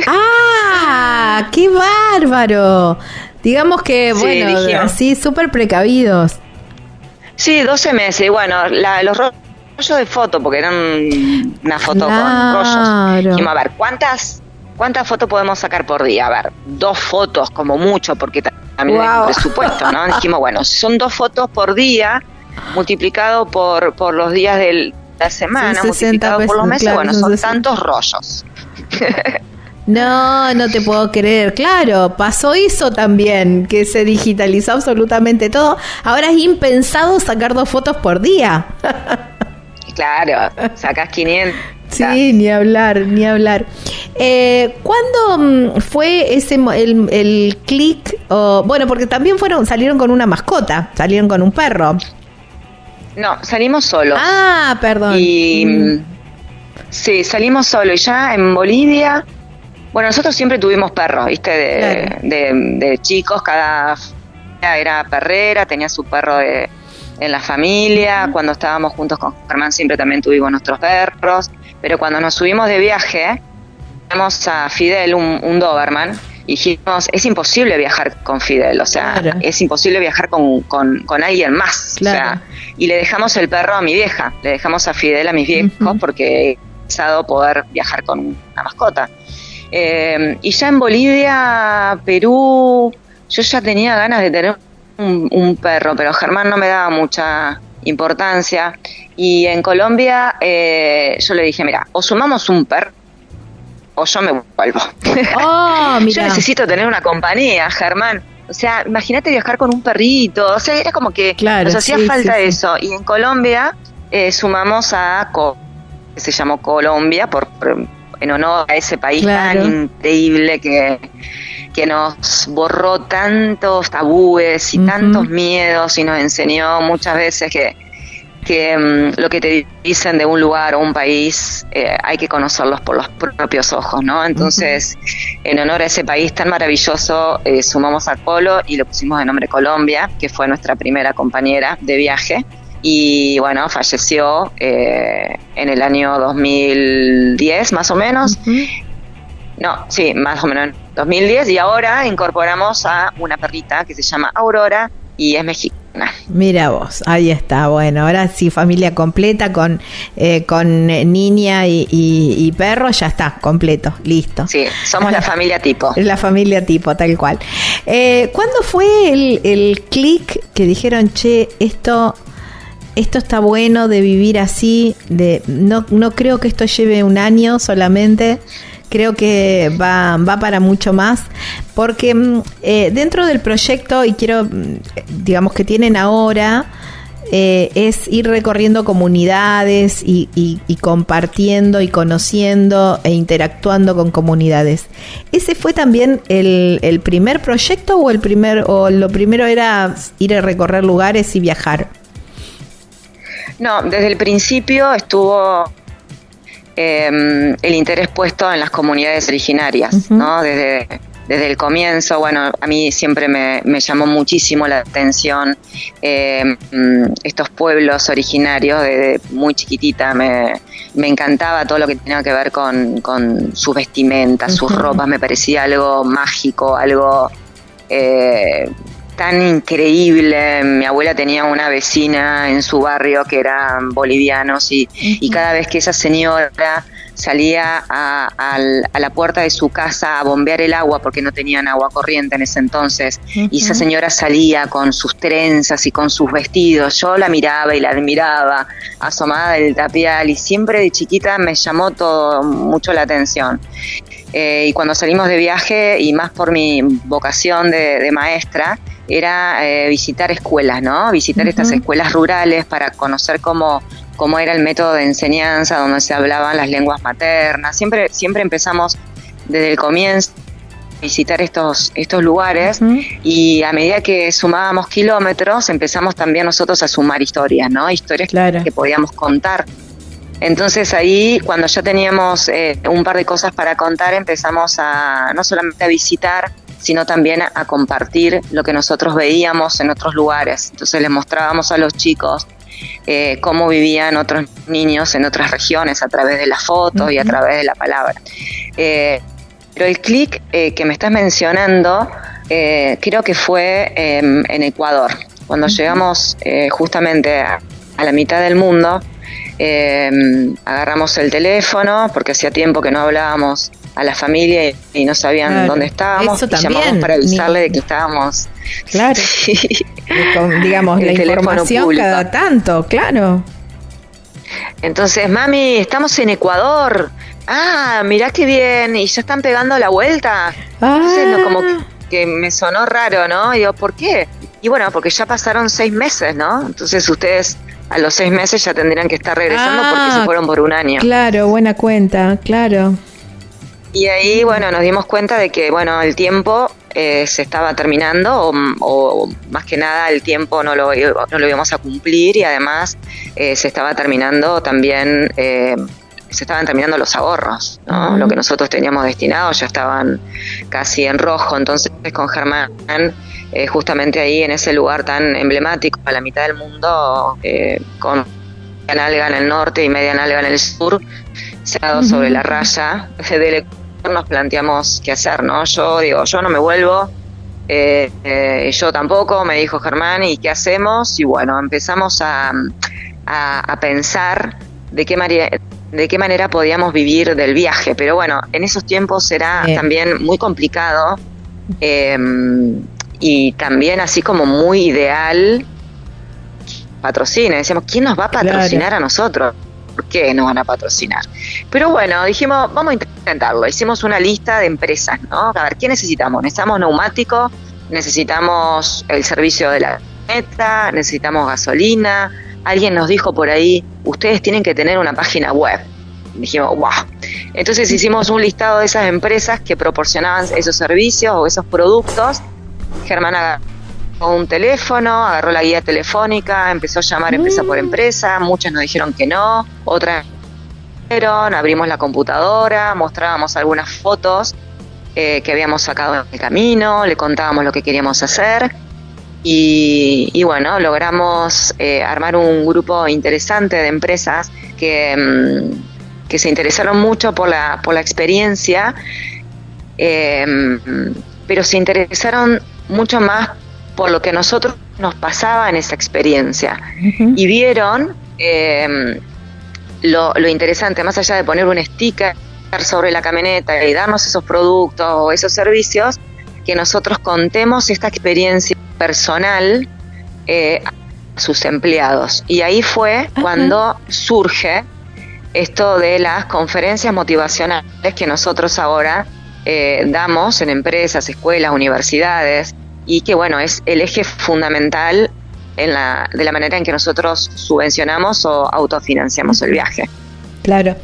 ¡Ah! ¡Qué bárbaro! Digamos que, Sí, bueno, dijimos. así súper precavidos. Sí, 12 meses. Y bueno, la- los ro- rollos de foto, porque eran una foto con rollos. Claro. Dijimos, a ver, ¿cuántas, ¿cuántas fotos podemos sacar por día? A ver, dos fotos como mucho, porque ta- también hay Wow. un presupuesto, ¿no? <laughs> Dijimos, bueno, si son dos fotos por día, multiplicado por, por los días de la semana, Son 60 multiplicado por los meses, claro, bueno, son son 60. tantos rollos. <laughs> No, no te puedo creer. Claro, pasó eso también, que se digitalizó absolutamente todo. Ahora es impensado sacar dos fotos por día. <laughs> Claro, sacás 500. Sí, ni hablar, ni hablar. Eh, ¿Cuándo mm, fue ese el, el clic? bueno, porque también fueron salieron con una mascota, salieron con un perro. No, salimos solos. Ah, perdón. Y mm, sí, salimos solos. Y ya en Bolivia, bueno, nosotros siempre tuvimos perros, ¿viste? De, Claro. de, de chicos, cada era perrera, tenía su perro de, en la familia. Cuando estábamos juntos con Germán siempre también tuvimos nuestros perros. Pero cuando nos subimos de viaje, vimos a Fidel, un, un Doberman, y dijimos, es imposible viajar con Fidel, o sea, Claro. es imposible viajar con, con, con alguien más. Claro. O sea, y le dejamos el perro a mi vieja, le dejamos a Fidel a mis viejos porque he pensado poder viajar con una mascota. Eh, y ya en Bolivia, Perú, yo ya tenía ganas de tener un, un perro, pero Germán no me daba mucha importancia. Y en Colombia eh, yo le dije, mira, o sumamos un perro o yo me vuelvo. Oh, <laughs> <laughs> Yo necesito tener una compañía, Germán. O sea, imagínate viajar con un perrito. O sea, era como que Claro, nos hacía sí, falta sí, sí. eso. Y en Colombia eh, sumamos a Co que se llamó Colombia por, por- en honor a ese país Claro. tan increíble que, que nos borró tantos tabúes y tantos miedos y nos enseñó muchas veces que, que mm, lo que te dicen de un lugar o un país eh, hay que conocerlos por los propios ojos, ¿no? Entonces, en honor a ese país tan maravilloso, eh, sumamos a Colo y lo pusimos de nombre Colombia, que fue nuestra primera compañera de viaje. Y bueno, falleció eh, en el año 2010, más o menos. No, sí, más o menos en 2010. Y ahora incorporamos a una perrita que se llama Aurora y es mexicana. Mira vos, ahí está. Bueno, ahora sí, familia completa con, eh, con niña y, y- y perro, ya está, completo, listo. Sí, somos la <laughs> familia tipo. La familia tipo, tal cual. Eh, ¿Cuándo fue el, el clic que dijeron, che, esto, esto está bueno de vivir así? De, no, no creo que esto lleve un año solamente. Creo que va, va para mucho más. Porque mm, eh, dentro del proyecto, y quiero, mm, digamos que tienen ahora, eh, es ir recorriendo comunidades y, y- y compartiendo y conociendo e interactuando con comunidades. ¿Ese fue también el, el primer proyecto o el primer o lo primero era ir a recorrer lugares y viajar? No, desde el principio estuvo eh, el interés puesto en las comunidades originarias. ¿no? Desde, desde el comienzo, bueno, a mí siempre me, me llamó muchísimo la atención eh, estos pueblos originarios, desde muy chiquitita me, me encantaba todo lo que tenía que ver con, con sus vestimentas, sus ropas, me parecía algo mágico, algo... eh, tan increíble. Mi abuela tenía una vecina en su barrio que eran bolivianos y, y cada vez que esa señora salía a, la puerta de su casa a bombear el agua porque no tenían agua corriente en ese entonces y esa señora salía con sus trenzas y con sus vestidos. Yo la miraba y la admiraba asomada del tapial y siempre de chiquita me llamó todo mucho la atención. Eh, y cuando salimos de viaje, y más por mi vocación de, de maestra, era eh, visitar escuelas, ¿no? Visitar estas escuelas rurales para conocer cómo, cómo era el método de enseñanza, donde se hablaban las lenguas maternas. Siempre, siempre empezamos desde el comienzo a visitar estos, estos lugares y a medida que sumábamos kilómetros empezamos también nosotros a sumar historias, ¿no? Historias Claro. que podíamos contar. Entonces ahí, cuando ya teníamos eh, un par de cosas para contar, empezamos a no solamente a visitar, sino también a, a compartir lo que nosotros veíamos en otros lugares. Entonces les mostrábamos a los chicos eh, cómo vivían otros niños en otras regiones a través de las fotos y a través de la palabra. Eh, pero el clic eh, que me estás mencionando creo que fue eh, en Ecuador, cuando llegamos justamente a, a la mitad del mundo, eh, agarramos el teléfono porque hacía tiempo que no hablábamos a la familia y, y no sabían Claro. dónde estábamos Eso y llamamos para avisarle de que estábamos Claro. <laughs> Sí. Con, digamos, El la información público. cada tanto, claro. Entonces, mami, estamos en Ecuador. Ah, mirá qué bien. Y ya están pegando la vuelta. Entonces, no, como que, que me sonó raro, ¿no? Y digo, ¿por qué? Y bueno, porque ya pasaron seis meses, ¿no? Entonces ustedes a los seis meses ya tendrían que estar regresando porque Ah, se fueron por un año. Claro, buena cuenta, claro. Y ahí, bueno, nos dimos cuenta de que, bueno, el tiempo eh, se estaba terminando, o, o más que nada el tiempo no lo, no lo íbamos a cumplir y además eh, se estaba terminando también, eh, se estaban terminando los ahorros, ¿no? Lo que nosotros teníamos destinado ya estaban casi en rojo, entonces con Germán, eh, justamente ahí en ese lugar tan emblemático, a la mitad del mundo, eh, con media nalga en el norte y media nalga en el sur, cerrado sobre la raya <laughs> del Ecuador, nos planteamos qué hacer, ¿no? Yo digo, yo no me vuelvo, eh, eh, yo tampoco, me dijo Germán, ¿y qué hacemos? Y bueno, empezamos a, a- a pensar de qué, manera, de qué manera podíamos vivir del viaje, pero bueno, en esos tiempos era Bien. también muy complicado eh, y también así como muy ideal patrocine. Decíamos, ¿quién nos va a patrocinar Claro. a nosotros? ¿Por qué nos van a patrocinar? Pero bueno, dijimos, vamos a intentarlo. Hicimos una lista de empresas, ¿no? A ver, ¿qué necesitamos? Necesitamos neumático, necesitamos el servicio de la meta, necesitamos gasolina. Alguien nos dijo por ahí, ustedes tienen que tener una página web. Dijimos, wow. Entonces hicimos un listado de esas empresas que proporcionaban esos servicios o esos productos. Germán agarró un teléfono, agarró la guía telefónica, empezó a llamar empresa por empresa, muchas nos dijeron que no, otras dijeron, abrimos la computadora, mostrábamos algunas fotos eh, que habíamos sacado en el camino, le contábamos lo que queríamos hacer y, y bueno, logramos eh, armar un grupo interesante de empresas que, mm, que se interesaron mucho por la, por la experiencia, eh, pero se interesaron mucho más por lo que a nosotros nos pasaba en esa experiencia. Y vieron eh, lo, lo interesante, más allá de poner un sticker sobre la camioneta y darnos esos productos o esos servicios, que nosotros contemos esta experiencia personal eh, a sus empleados. Y ahí fue cuando surge esto de las conferencias motivacionales que nosotros ahora eh, damos en empresas, escuelas, universidades, y que bueno, es el eje fundamental en la, de la manera en que nosotros subvencionamos o autofinanciamos el viaje. Claro.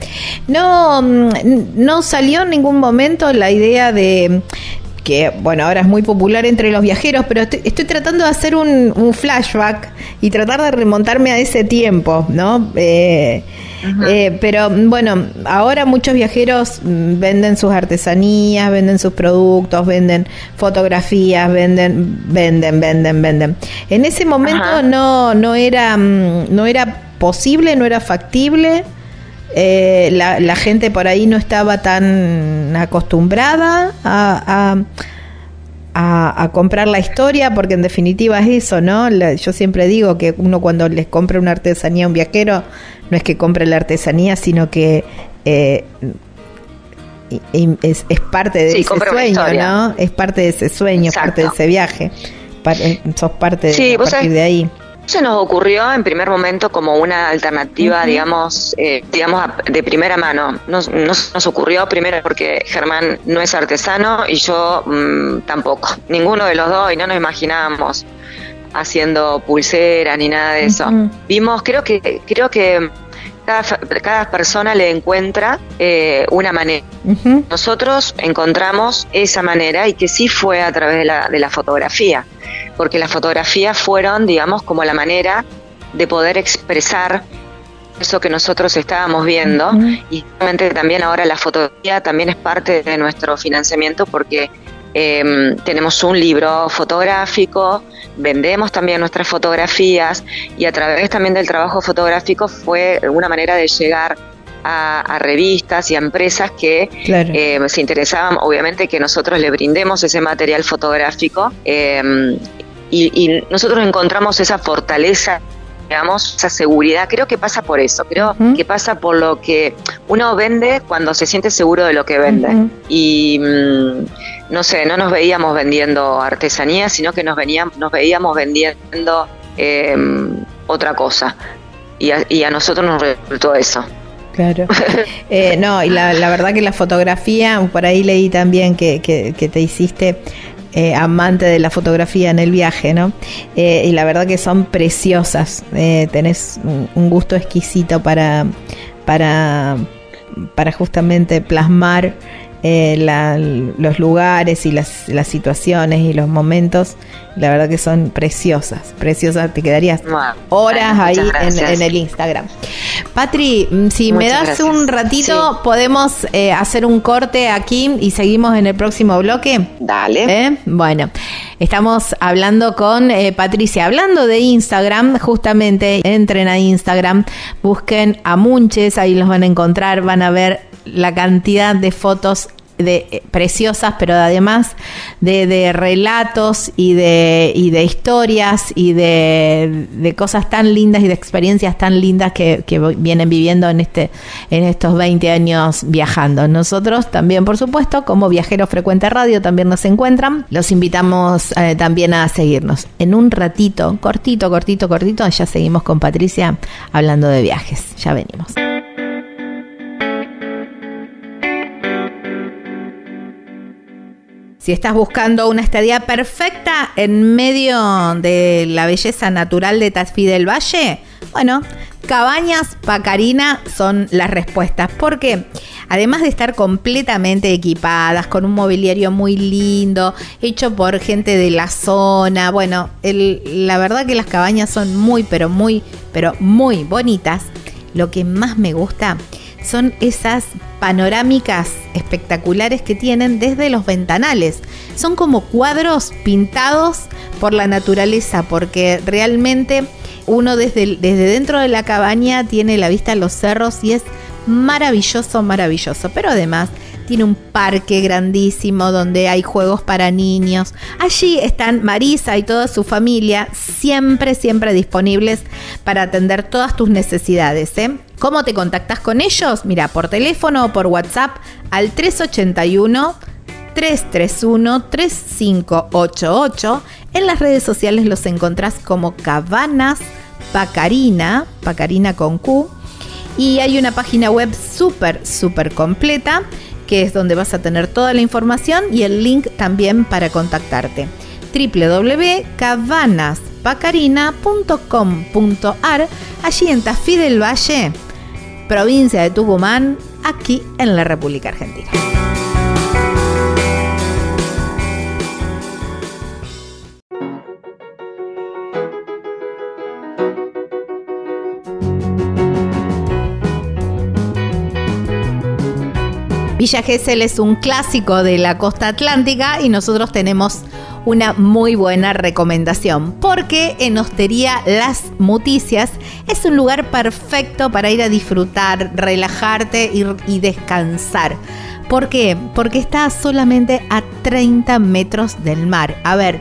No, mm, no salió en ningún momento la idea de que, bueno, ahora es muy popular entre los viajeros, pero estoy, estoy tratando de hacer un, un flashback y tratar de remontarme a ese tiempo, ¿no? Eh, eh, pero bueno, ahora muchos viajeros mm, venden sus artesanías, venden sus productos, venden fotografías, venden, venden, venden, venden. En ese momento Ajá. no, no era, mm, no era posible, no era factible. Eh, la, la gente por ahí no estaba tan acostumbrada a, a- a- a comprar la historia, porque en definitiva es eso, ¿no? La- yo siempre digo que uno cuando les compra una artesanía a un viajero, no es que compre la artesanía, sino que eh, y- y es, es parte de Sí, ese sueño. ¿no? Es parte de ese sueño, es parte de Exacto. ese viaje. Pa- eh, sos parte de, Sí, a partir sabés- de ahí. Se nos ocurrió en primer momento como una alternativa, digamos, eh, digamos de primera mano. Nos, nos, nos ocurrió primero porque Germán no es artesano y yo mm, tampoco. Ninguno de los dos y no nos imaginábamos haciendo pulseras ni nada de eso. Vimos, creo que creo que cada, cada persona le encuentra eh, una manera. Nosotros encontramos esa manera y que sí fue a través de la, de la fotografía, porque las fotografías fueron, digamos, como la manera de poder expresar eso que nosotros estábamos viendo. Y realmente también ahora la fotografía también es parte de nuestro financiamiento porque eh, tenemos un libro fotográfico, vendemos también nuestras fotografías y a través también del trabajo fotográfico fue una manera de llegar a, a revistas y a empresas que Claro. eh, se interesaban, obviamente, que nosotros le brindemos ese material fotográfico eh, y, y nosotros encontramos esa fortaleza, digamos, esa seguridad. Creo que pasa por eso, creo que pasa por lo que uno vende cuando se siente seguro de lo que vende. Y mm, no sé, no nos veíamos vendiendo artesanía, sino que nos, veníamos, nos veíamos vendiendo eh, otra cosa. Y a, y a nosotros nos resultó eso. Claro. <laughs> Eh, no, y la, la verdad que la fotografía, por ahí leí también que, que, que te hiciste eh, amante de la fotografía en el viaje, ¿no? Eh, y la verdad que son preciosas. Tenés un, un gusto exquisito para, para, para justamente plasmar eh, la- los lugares y las, las situaciones y los momentos. La verdad que son preciosas, preciosas. Te quedarías Bueno, horas ahí en, el Instagram. Patri, mm, si me das gracias. un ratito, Sí. podemos eh, hacer un corte aquí y seguimos en el próximo bloque. Dale. ¿Eh? Bueno, estamos hablando con Patricia, hablando de Instagram, justamente entren a Instagram, busquen a Munches, ahí los van a encontrar, van a ver la cantidad de fotos de eh, preciosas, pero además de, de relatos y de, y de historias y de, cosas tan lindas y de experiencias tan lindas que, que vienen viviendo en este en estos 20 años viajando. Nosotros también, por supuesto, como Viajero Frecuente Radio, también nos encuentran. Los invitamos eh, también a seguirnos. En un ratito, cortito, cortito, cortito, ya seguimos con Patricia hablando de viajes. Ya venimos. Si estás buscando una estadía perfecta en medio de la belleza natural de Tafí del Valle, bueno, Cabañas Pacarina son las respuestas, porque además de estar completamente equipadas, con un mobiliario muy lindo, hecho por gente de la zona, bueno, la verdad que las cabañas son muy, pero muy, pero muy bonitas. Lo que más me gusta son esas panorámicas espectaculares que tienen desde los ventanales. Son como cuadros pintados por la naturaleza, porque realmente uno desde, desde dentro de la cabaña tiene la vista a los cerros y es maravilloso, maravilloso. Pero además tiene un parque grandísimo donde hay juegos para niños. Allí están Marisa y toda su familia siempre, siempre disponibles para atender todas tus necesidades. ¿eh? ¿Cómo te contactas con ellos? Mira, por teléfono o por WhatsApp al 381 331-3588. En las redes sociales los encontrás como Cabanas Pacarina, Pacarina con Q. Y hay una página web súper, súper completa, que es donde vas a tener toda la información y el link también para contactarte. www.cabanaspacarina.com.ar, allí en Tafí del Valle, provincia de Tucumán, aquí en la República Argentina. Villa Gesell es un clásico de la costa atlántica y nosotros tenemos una muy buena recomendación porque en Hostería Las Muticias es un lugar perfecto para ir a disfrutar, relajarte y, y descansar. ¿Por qué? Porque está solamente a 30 metros del mar. A ver,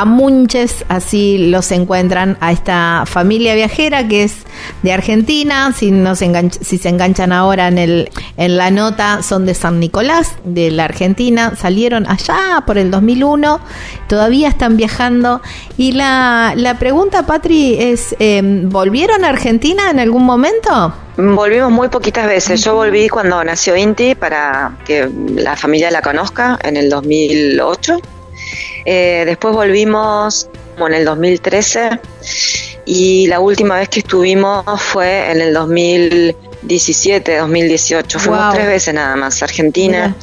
A Munches, así los encuentran a esta familia viajera que es de Argentina, si, no se, enganch- si se enganchan ahora en, el, en la nota, son de San Nicolás, de la Argentina, salieron allá por el 2001, todavía están viajando. Y la, la pregunta, Patri, es, eh, ¿volvieron a Argentina en algún momento? Volvimos muy poquitas veces. Yo volví cuando nació Inti para que la familia la conozca en el 2008. Eh, después volvimos como en el 2013 y la última vez que estuvimos fue en el 2017, 2018. Fuimos Wow. tres veces nada más Argentina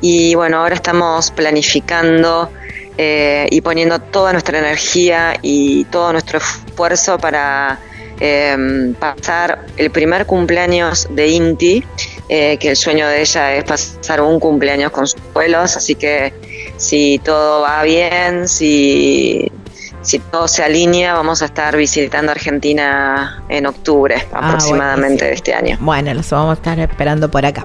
y bueno, ahora estamos planificando eh, y poniendo toda nuestra energía y todo nuestro esfuerzo para eh, pasar el primer cumpleaños de Inti, eh, que el sueño de ella es pasar un cumpleaños con sus abuelos, así que si todo va bien, si, si todo se alinea, vamos a estar visitando Argentina en octubre aproximadamente de este año. Bueno, los vamos a estar esperando por acá.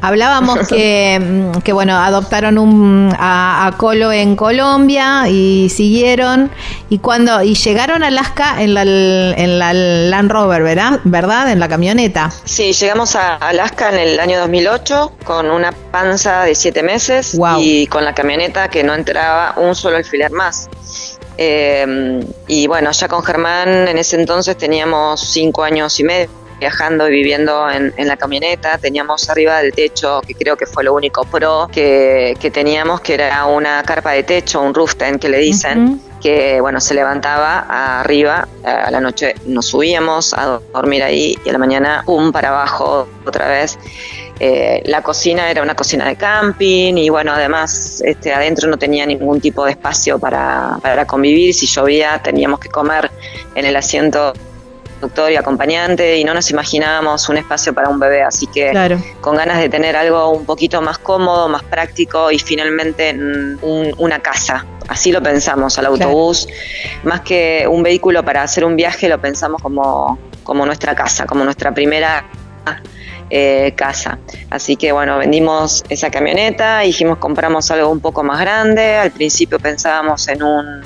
Hablábamos que, mm, que bueno, adoptaron un, a, a Colo en Colombia y siguieron. Y cuando y llegaron a Alaska en la, en la Land Rover, ¿verdad? ¿Verdad? En la camioneta. Sí, llegamos a Alaska en el año 2008 con una panza de siete meses Wow. y con la camioneta que no entraba un solo alfiler más. Eh, y bueno, ya con Germán en ese entonces teníamos cinco años y medio viajando y viviendo en, en la camioneta. Teníamos arriba del techo, que creo que fue lo único pro que, que teníamos, que era una carpa de techo, un roof tent que le dicen que bueno se levantaba arriba. A la noche nos subíamos a dormir ahí y a la mañana pum para abajo otra vez. Eh, la cocina era una cocina de camping y bueno además este adentro no tenía ningún tipo de espacio para, para convivir. Si llovía teníamos que comer en el asiento conductor y acompañante y no nos imaginábamos un espacio para un bebé así que Claro. con ganas de tener algo un poquito más cómodo, más práctico y finalmente un- una casa. Así lo pensamos al autobús. Más que un vehículo para hacer un viaje, lo pensamos como, como nuestra casa, como nuestra primera eh, casa. Así que bueno, vendimos esa camioneta, dijimos compramos algo un poco más grande. Al principio pensábamos en un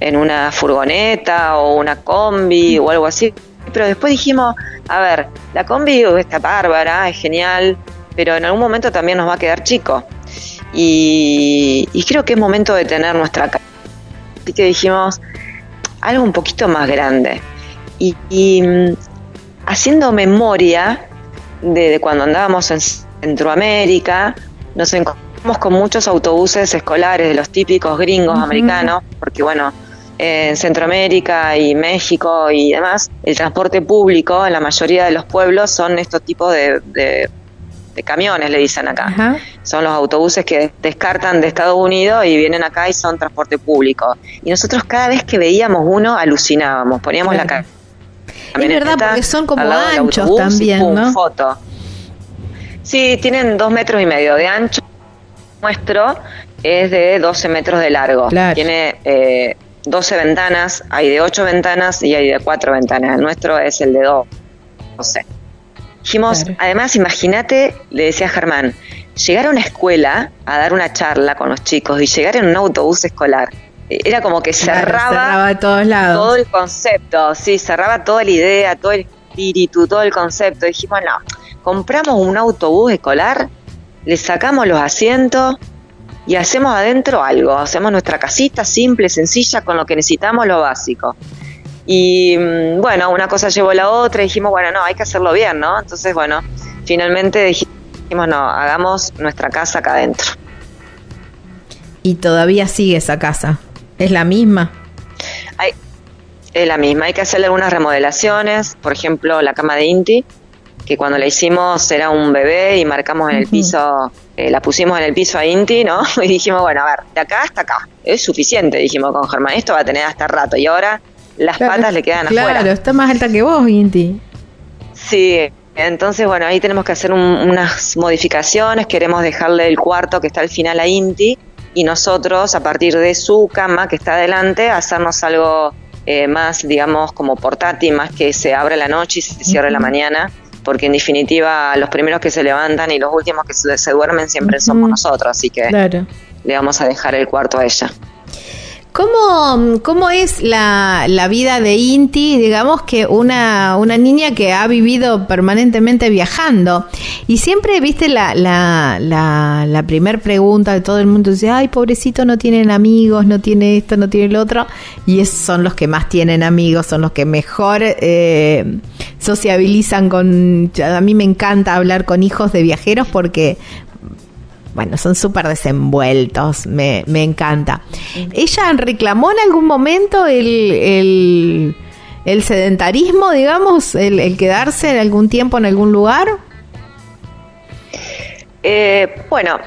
en una furgoneta o una combi o algo así, pero después dijimos, a ver, la combi está bárbara, es genial, pero en algún momento también nos va a quedar chico. Y, y creo que es momento de tener nuestra casa. Así que dijimos, algo un poquito más grande. Y, y, mm, haciendo memoria de, de cuando andábamos en Centroamérica, nos encontramos con muchos autobuses escolares de los típicos gringos americanos, porque bueno, en Centroamérica y México y demás, el transporte público en la mayoría de los pueblos son estos tipos de, de- de camiones, le dicen acá. Son los autobuses que descartan de Estados Unidos y vienen acá y son transporte público. Y nosotros cada vez que veíamos uno alucinábamos, poníamos la ca- Es verdad, porque son como anchos autobús también, pum, ¿no? foto. Sí, tienen dos metros y medio de ancho. Nuestro es de 12 metros de largo. Claro. Tiene eh, 12 ventanas, hay de 8 ventanas y hay de 4 ventanas. El nuestro es el de 12. Dijimos, además, imagínate, le decía Germán, llegar a una escuela a dar una charla con los chicos y llegar en un autobús escolar. Era como que Claro, cerraba cerraba todos lados. todo el concepto, sí, cerraba toda la idea, todo el espíritu, todo el concepto. Dijimos, no, compramos un autobús escolar, le sacamos los asientos y hacemos adentro algo. Hacemos nuestra casita simple, sencilla, con lo que necesitamos, lo básico. Y mm, bueno, una cosa llevó a la otra y dijimos, bueno, no, hay que hacerlo bien, ¿no? Entonces, bueno, finalmente dijimos, no, hagamos nuestra casa acá adentro. Y todavía sigue esa casa. Es la misma. Hay, es la misma, hay que hacerle algunas remodelaciones, por ejemplo, la cama de Inti, que cuando la hicimos era un bebé y marcamos en el piso, eh, la pusimos en el piso a Inti, ¿no? <laughs> Y dijimos, bueno, a ver, de acá hasta acá, es suficiente, dijimos con Germán, esto va a tener hasta rato y ahora las Claro, patas le quedan Claro, afuera. está más alta que vos, Inti. Sí, entonces bueno, ahí tenemos que hacer un- unas modificaciones, queremos dejarle el cuarto que está al final a Inti y nosotros a partir de su cama que está adelante hacernos algo eh, más, digamos, como portátil, más que se abre la noche y se cierre la mañana, porque en definitiva los primeros que se levantan y los últimos que se, se duermen siempre somos nosotros, así que Claro. le vamos a dejar el cuarto a ella. ¿Cómo, cómo es la, la vida de Inti? Digamos que una, una niña que ha vivido permanentemente viajando. Y siempre, viste, la, la, la, la primer pregunta de todo el mundo dice, ay, pobrecito, no tienen amigos, no tiene esto, no tiene lo otro. Y es, son los que más tienen amigos, son los que mejor eh, sociabilizan con... A mí me encanta hablar con hijos de viajeros porque bueno, son súper desenvueltos, me, me encanta. ¿Ella reclamó en algún momento el, el, el sedentarismo, digamos, el, el quedarse en algún tiempo en algún lugar? Eh, bueno,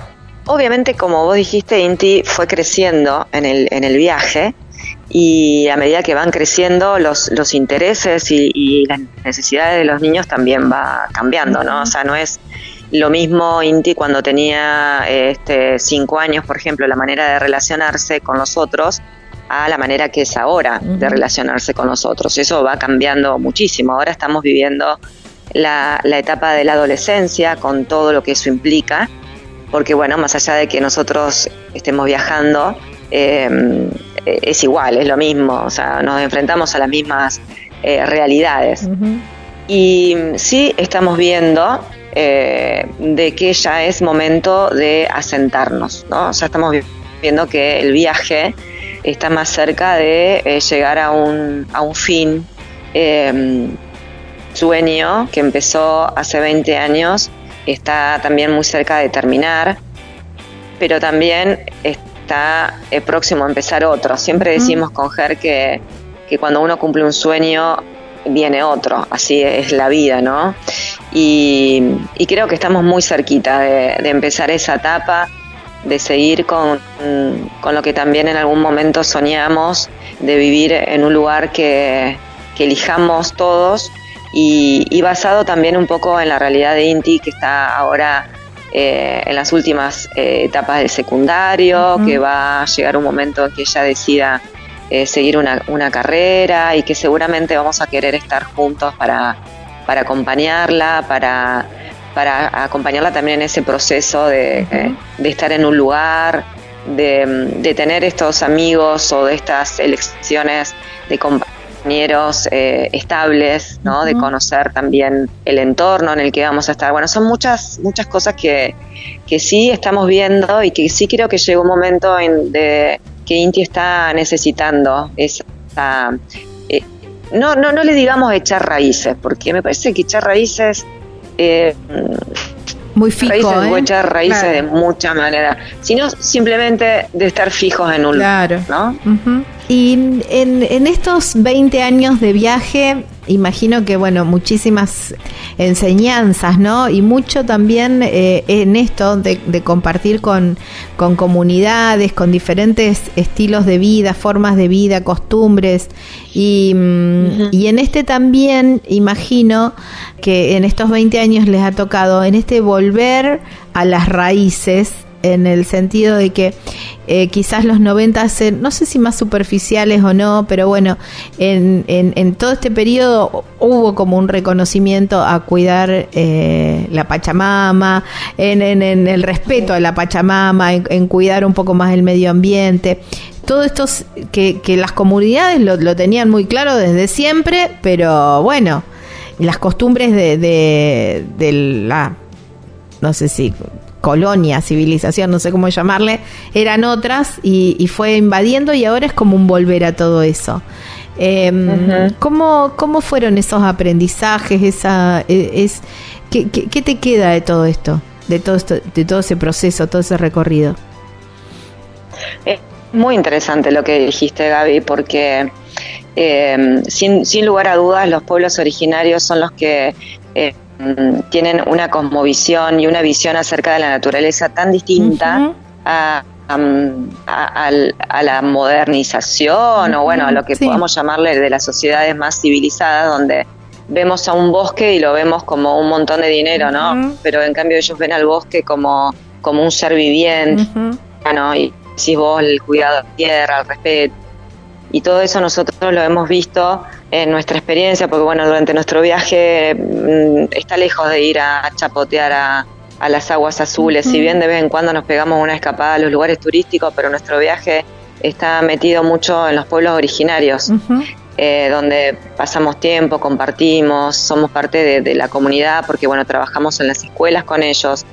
obviamente como vos dijiste, Inti fue creciendo en el, en el viaje y a medida que van creciendo los, los intereses y, y las necesidades de los niños también va cambiando, ¿no? O sea, no es lo mismo Inti cuando tenía este, cinco años, por ejemplo, la manera de relacionarse con los otros a la manera que es ahora de relacionarse con los otros. Eso va cambiando muchísimo. Ahora estamos viviendo la, la etapa de la adolescencia con todo lo que eso implica, porque bueno, más allá de que nosotros estemos viajando, eh, eh, es igual, es lo mismo, o sea, nos enfrentamos a las mismas eh, realidades. Y mm, sí estamos viendo eh, de que ya es momento de asentarnos, ¿no? O sea, estamos vi- viendo que el viaje está más cerca de eh, llegar a un, a un fin. eh, sueño que empezó hace 20 años está también muy cerca de terminar, pero también está eh, próximo a empezar otro. Siempre decimos con Ger que, que cuando uno cumple un sueño viene otro, así es la vida, ¿no? Y, y creo que estamos muy cerquita de, de empezar esa etapa, de seguir con, con lo que también en algún momento soñamos, de vivir en un lugar que, que elijamos todos. Y, y basado también un poco en la realidad de Inti que está ahora eh, en las últimas eh, etapas del secundario, que va a llegar un momento en que ella decida eh, seguir una, una carrera y que seguramente vamos a querer estar juntos para, para acompañarla, para, para acompañarla también en ese proceso de, eh, de estar en un lugar, de, de tener estos amigos o de estas elecciones de compañeros eh, estables, ¿no? De conocer también el entorno en el que vamos a estar. Bueno, son muchas, muchas cosas que, que sí estamos viendo y que sí creo que llegó un momento en de que Inti está necesitando esa no, no, no le digamos echar raíces, porque me parece que echar raíces eh, Muy fijo, raíces ¿eh? echar raíces Claro. de muchas maneras, sino simplemente de estar fijos en un Claro. ¿no? Ujú. Y en, en estos 20 años de viaje, imagino que, bueno, muchísimas enseñanzas, ¿no? Y mucho también eh, en esto de, de compartir con, con comunidades, con diferentes estilos de vida, formas de vida, costumbres. Y, mm, y en este también, imagino que en estos 20 años les ha tocado, en este volver a las raíces, en el sentido de que eh, quizás los 90 hacen, no sé si más superficiales o no, pero bueno, en, en, en todo este periodo hubo como un reconocimiento a cuidar eh, la Pachamama, en, en, el respeto a la Pachamama, en, cuidar un poco más el medio ambiente. Todo esto es que, que las comunidades lo, lo tenían muy claro desde siempre, pero bueno, las costumbres de, de la no sé si colonia, civilización, no sé cómo llamarle, eran otras y, y fue invadiendo y ahora es como un volver a todo eso. Eh, Ujú. ¿cómo, ¿Cómo fueron esos aprendizajes? Esa, eh, es, ¿qué, qué, qué te queda de todo esto? De todo esto, de todo ese proceso, todo ese recorrido. Es muy interesante lo que dijiste, Gaby, porque eh, sin, sin lugar a dudas los pueblos originarios son los que eh, tienen una cosmovisión y una visión acerca de la naturaleza tan distinta a, la modernización o bueno, a lo que Sí. podamos llamarle de las sociedades más civilizadas donde vemos a un bosque y lo vemos como un montón de dinero, ¿no? Pero en cambio ellos ven al bosque como, como un ser viviente, ¿no? Y decís vos el cuidado de la tierra, el respeto. Y todo eso nosotros lo hemos visto en nuestra experiencia, porque bueno, durante nuestro viaje mm, está lejos de ir a chapotear a, a las aguas azules, si bien de vez en cuando nos pegamos una escapada a los lugares turísticos, pero nuestro viaje está metido mucho en los pueblos originarios, eh, donde pasamos tiempo, compartimos, somos parte de, de la comunidad, porque bueno, trabajamos en las escuelas con ellos,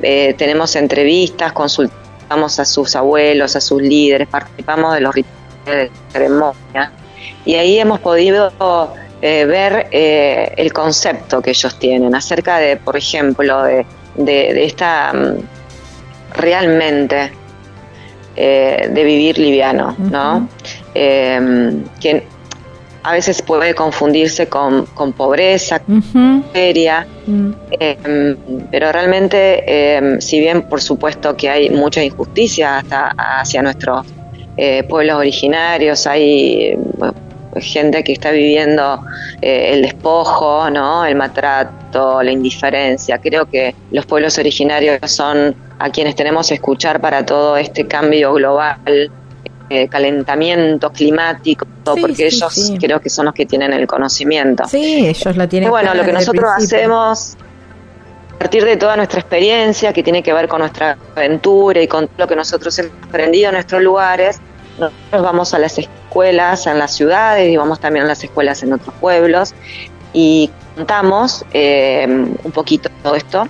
eh, tenemos entrevistas, consultamos a sus abuelos, a sus líderes, participamos de los rituales de ceremonia y ahí hemos podido eh, ver eh, el concepto que ellos tienen acerca de, por ejemplo, de, de- de esta mm, realmente eh, de vivir liviano, ¿no? Eh, que a veces puede confundirse con, con pobreza, miseria, eh, pero realmente, eh, si bien por supuesto que hay mucha injusticia hasta hacia nuestros eh, pueblos originarios, hay gente que está viviendo eh, el despojo, ¿no? el maltrato, la indiferencia. Creo que los pueblos originarios son a quienes tenemos que escuchar para todo este cambio global, eh, calentamiento climático, porque sí, ellos sí. creo que son los que tienen el conocimiento. Sí, ellos la tienen. Y bueno, lo que nosotros principio. hacemos partir de toda nuestra experiencia que tiene que ver con nuestra aventura y con lo que nosotros hemos aprendido en nuestros lugares, nosotros vamos a las escuelas en las ciudades y vamos también a las escuelas en otros pueblos y contamos eh, un poquito todo esto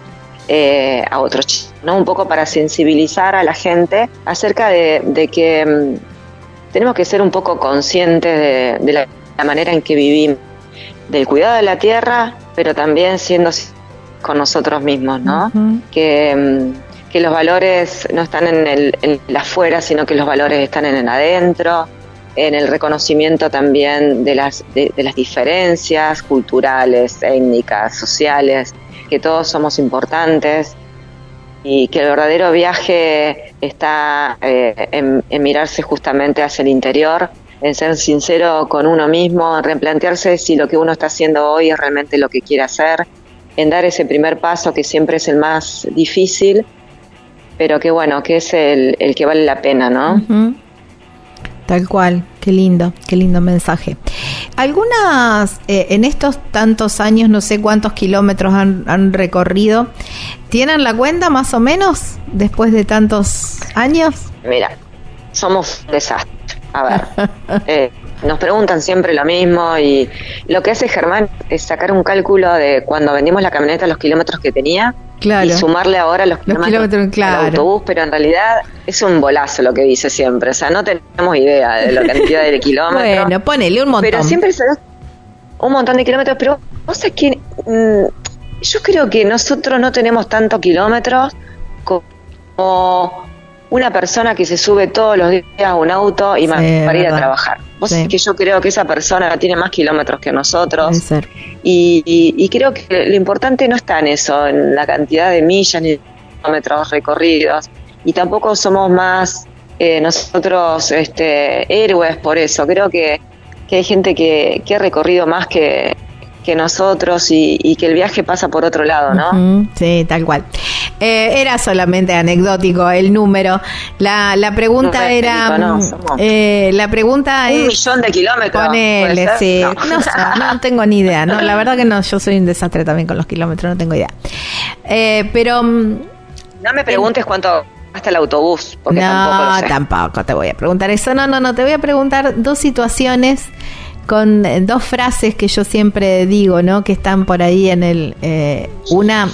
eh, a otros chicos, ¿no? Un poco para sensibilizar a la gente acerca de, que mm, tenemos que ser un poco conscientes de, de la, la manera en que vivimos, del cuidado de la tierra, pero también siendo con nosotros mismos, ¿no? Que, mm, que los valores no están en el, en el afuera, sino que los valores están en el adentro, en el reconocimiento también de las, de, de las diferencias culturales, étnicas, sociales, que todos somos importantes y que el verdadero viaje está eh, en, en mirarse justamente hacia el interior, en ser sincero con uno mismo, en replantearse si lo que uno está haciendo hoy es realmente lo que quiere hacer, en dar ese primer paso que siempre es el más difícil, pero que bueno, que es el, el que vale la pena, ¿no? Tal cual, qué lindo, qué lindo mensaje. Algunas, eh, en estos tantos años, no sé cuántos kilómetros han, han recorrido, ¿tienen la cuenta más o menos después de tantos años? Mira, somos un desastre. A ver, eh, <laughs> nos preguntan siempre lo mismo y lo que hace Germán es sacar un cálculo de cuando vendimos la camioneta los kilómetros que tenía Claro. y sumarle ahora los kilómetros, kilómetros, del claro. autobús, pero en realidad es un bolazo lo que dice siempre. O sea, no tenemos idea de la cantidad de <laughs> kilómetros. Bueno, ponele un montón. Pero siempre se da un montón de kilómetros, pero vos sabés que mm, yo creo que nosotros no tenemos tantos kilómetros como una persona que se sube todos los días a un auto y Sí, para ir a trabajar. Vos Sí. sabés que yo creo que esa persona tiene más kilómetros que nosotros. Y, y- y creo que lo importante no está en eso, en la cantidad de millas ni kilómetros recorridos. Y tampoco somos más eh, nosotros este, héroes por eso. Creo que, que hay gente que, que ha recorrido más que, que nosotros y, y que el viaje pasa por otro lado, ¿no? Sí, tal cual. Eh, era solamente anecdótico el número. La, la pregunta No, era. No, mm, eh, la pregunta Un es. millón de kilómetros. Ponele, sí. No. No. no tengo ni idea. No, la verdad que no. Yo soy un desastre también con los kilómetros, no tengo idea. Eh, pero. mm, No me preguntes cuánto gasta el autobús, porque tampoco lo No, sé. tampoco te voy a preguntar eso. No, no, no. Te voy a preguntar dos situaciones con eh, dos frases que yo siempre digo, ¿no? Que están por ahí en el. eh, una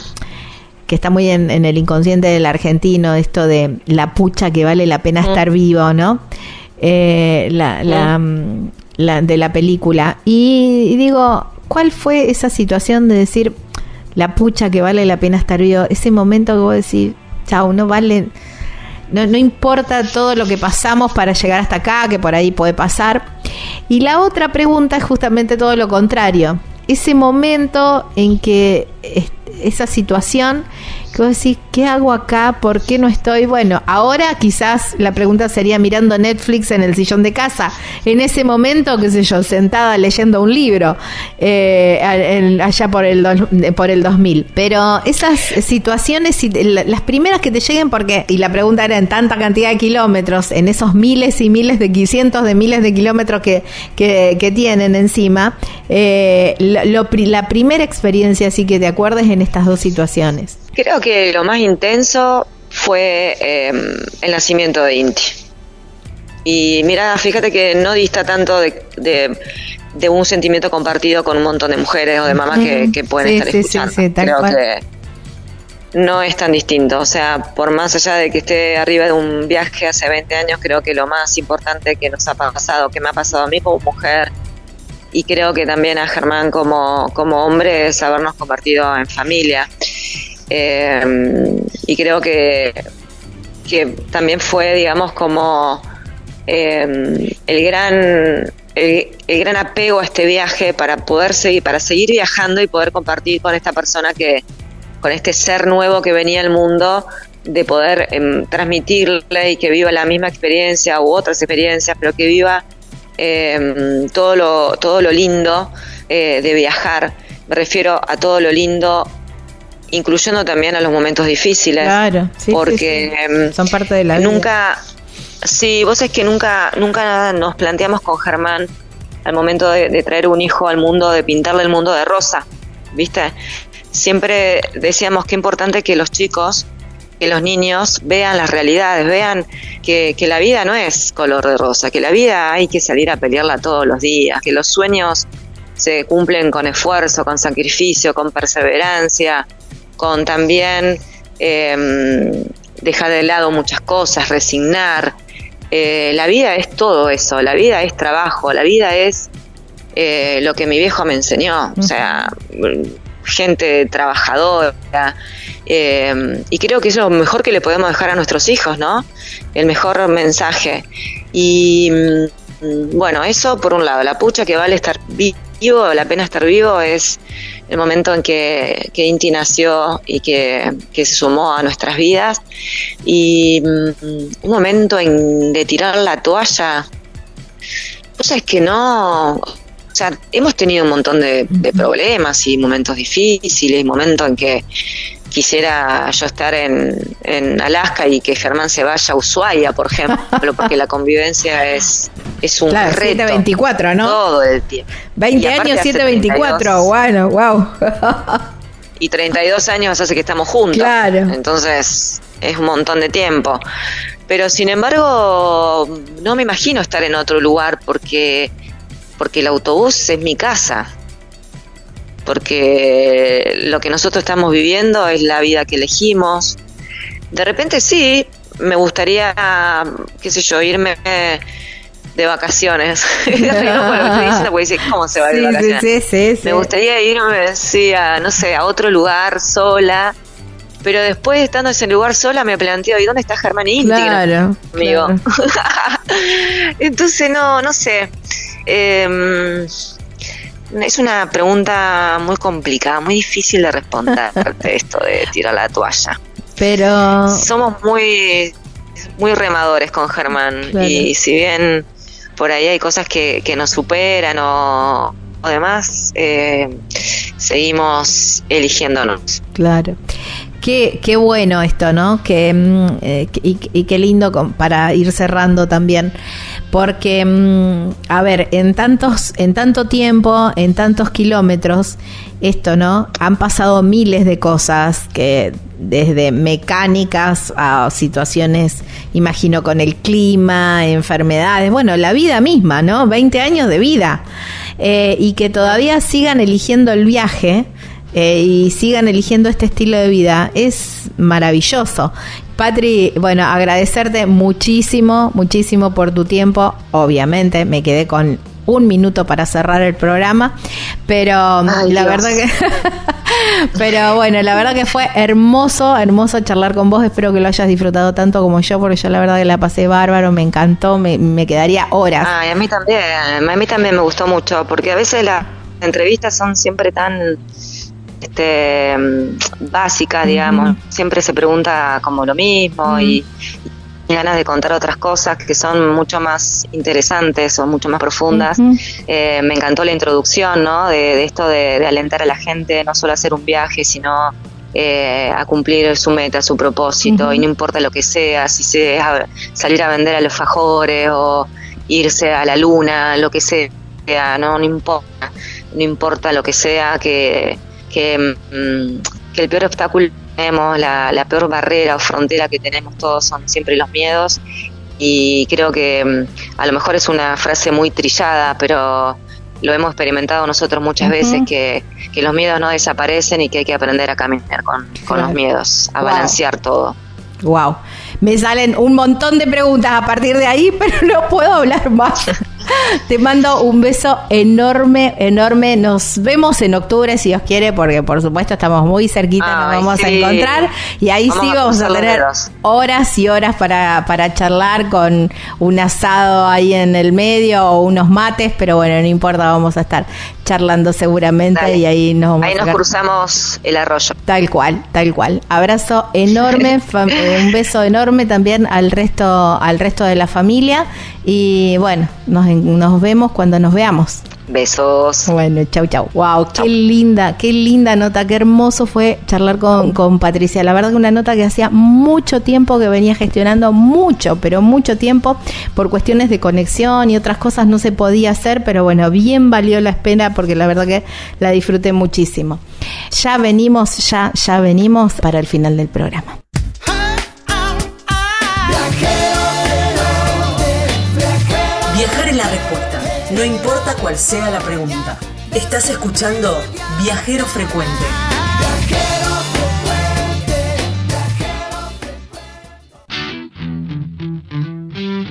que está muy en, en el inconsciente del argentino, esto de la pucha que vale la pena estar vivo, ¿no? Eh, la, la, mm, la- de la película. Y, y digo, ¿cuál fue esa situación de decir la pucha que vale la pena estar vivo? Ese momento que vos decís, chau, no vale. No, no importa todo lo que pasamos para llegar hasta acá, que por ahí puede pasar. Y la otra pregunta es justamente todo lo contrario. Ese momento en que es- esa situación vos decís, ¿qué hago acá? ¿Por qué no estoy? Bueno, ahora quizás la pregunta sería mirando Netflix en el sillón de casa. En ese momento, qué sé yo, sentada leyendo un libro, eh, allá por el, dos- por el 2000. Pero esas situaciones, las primeras que te lleguen, porque, y la pregunta era en tanta cantidad de kilómetros, en esos miles y miles de cientos de miles de kilómetros que, que, tienen encima, eh, la primera experiencia así que te acuerdes en estas dos situaciones. Creo que lo más intenso fue eh, el nacimiento de Inti. Y mira, fíjate que no dista tanto de, de- de un sentimiento compartido con un montón de mujeres o de mamás que, pueden Sí, estar sí, sí, escuchando. sí, tal Creo cual. que no es tan distinto. O sea, por más allá de que esté arriba de un viaje hace 20 años, creo que lo más importante que nos ha pasado, que me ha pasado a mí como mujer, y creo que también a Germán como, como hombre, es habernos convertido en familia. Eh, y creo que, que también fue, digamos, como eh, el gran el, gran apego a este viaje para poder seguir, para seguir viajando y poder compartir con esta persona que, con este ser nuevo que venía al mundo, de poder em, transmitirle y que viva la misma experiencia u otras experiencias, pero que viva em, todo lo, todo lo lindo eh, de viajar. Me refiero a todo lo lindo, incluyendo también a los momentos difíciles. Claro, sí, porque sí. em, son parte de la vida. nunca, sí, vos es que nunca, nunca nos planteamos con Germán al momento de, de traer un hijo al mundo, de pintarle el mundo de rosa, ¿viste? Siempre decíamos que importante que los chicos que los niños vean las realidades, vean que, que la vida no es color de rosa, que la vida hay que salir a pelearla todos los días, que los sueños se cumplen con esfuerzo, con sacrificio, con perseverancia, con también eh, dejar de lado muchas cosas, resignar. Eh, la vida es todo eso, la vida es trabajo, la vida es eh, lo que mi viejo me enseñó, o sea, gente trabajadora. eh, y creo que eso es lo mejor que le podemos dejar a nuestros hijos, ¿no? El mejor mensaje. Y mm, bueno, eso por un lado, la pucha que vale estar vivo, la pena estar vivo es el momento en que, que Inti nació y que, que se sumó a nuestras vidas. Y mm, un momento en, de tirar la toalla, pues es que no, o sea, hemos tenido un montón de, de problemas y momentos difíciles, y momentos en que quisiera yo estar en, en Alaska y que Germán se vaya a Ushuaia, por ejemplo, porque la convivencia es, es un Claro, reto 724, ¿no? todo el tiempo. 20 Y aparte años, hace 724. 32. Bueno, wow. y 32 años hace que estamos juntos. Claro. Entonces es un montón de tiempo. Pero sin embargo, no me imagino estar en otro lugar porque, porque el autobús es mi casa. Porque lo que nosotros estamos viviendo es la vida que elegimos. De repente sí, me gustaría, qué sé yo, irme de vacaciones. <laughs> ¿cómo se va de Sí, sí, vacaciones? sí, sí, sí. Me gustaría irme, sí, a, no sé, a otro lugar sola. Pero después, estando en ese lugar sola, me planteo, ¿y dónde está Germán Inti? Claro, Amigo. claro. <laughs> Entonces, no, no sé. Eh, es una pregunta muy complicada, muy difícil de responder <laughs> esto de tirar la toalla. Pero Somos muy, muy remadores con Germán Claro. y si bien por ahí hay cosas que, que nos superan o, o demás, eh, seguimos eligiéndonos. Claro. Qué, qué bueno esto, ¿no? Que, mm, eh, y, y qué lindo con- para ir cerrando también. Porque, mm, a ver, en tantos, en tanto tiempo, en tantos kilómetros, esto, ¿no? Han pasado miles de cosas que desde mecánicas a situaciones, imagino, con el clima, enfermedades, bueno, la vida misma, ¿no? 20 años de vida. Eh, y que todavía sigan eligiendo el viaje eh, y sigan eligiendo este estilo de vida es maravilloso. Patri, bueno, agradecerte muchísimo, muchísimo por tu tiempo. Obviamente me quedé con un minuto para cerrar el programa, pero Ay, la Dios. verdad que... <laughs> pero bueno, la verdad que fue hermoso, hermoso charlar con vos. Espero que lo hayas disfrutado tanto como yo, porque yo la verdad que la pasé bárbaro, me encantó, me, me quedaría horas. Ay, a mí también, a mí también me gustó mucho, porque a veces las entrevistas son siempre tan este, mm, básicas, digamos. Siempre se pregunta como lo mismo y, y ganas de contar otras cosas que son mucho más interesantes o mucho más profundas. Eh, me encantó la introducción, ¿no? De, de esto de, de alentar a la gente, no solo a hacer un viaje, sino eh, a cumplir su meta, su propósito, y no importa lo que sea, si sea salir a vender a los fajores o irse a la luna, lo que sea, no, no importa, no importa lo que sea, que, que, mm, que el peor obstáculo que tenemos, la, la peor barrera o frontera que tenemos todos son siempre los miedos y creo que mm, a lo mejor es una frase muy trillada, pero lo hemos experimentado nosotros muchas veces que, que los miedos no desaparecen y que hay que aprender a caminar con, con Claro. los miedos, a Wow. balancear todo. Wow. Me salen un montón de preguntas a partir de ahí, <laughs> pero no puedo hablar más. <laughs> Te mando un beso enorme, enorme. Nos vemos en octubre, si Dios quiere, porque por supuesto estamos muy cerquita, nos vamos a encontrar. Y ahí Vamos sí vamos a tener horas y horas para, para charlar con un asado ahí en el medio o unos mates, pero bueno, no importa, vamos a estar charlando seguramente Dale. y ahí nos vamos Ahí a nos cruzamos el arroyo. Tal cual, tal cual. Abrazo enorme, <laughs> eh, un beso enorme también al resto, al resto de la familia y bueno, nos, nos vemos cuando nos veamos. Besos. Bueno, chau, chau. Wow, qué linda, qué linda nota, qué hermoso fue charlar con, con Patricia. La verdad que una nota que hacía mucho tiempo que venía gestionando, mucho, pero mucho tiempo, por cuestiones de conexión y otras cosas no se podía hacer, pero bueno, bien valió la espera porque la verdad que la disfruté muchísimo. Ya venimos, ya, ya venimos para el final del programa. No importa cuál sea la pregunta. Estás escuchando Viajero Frecuente.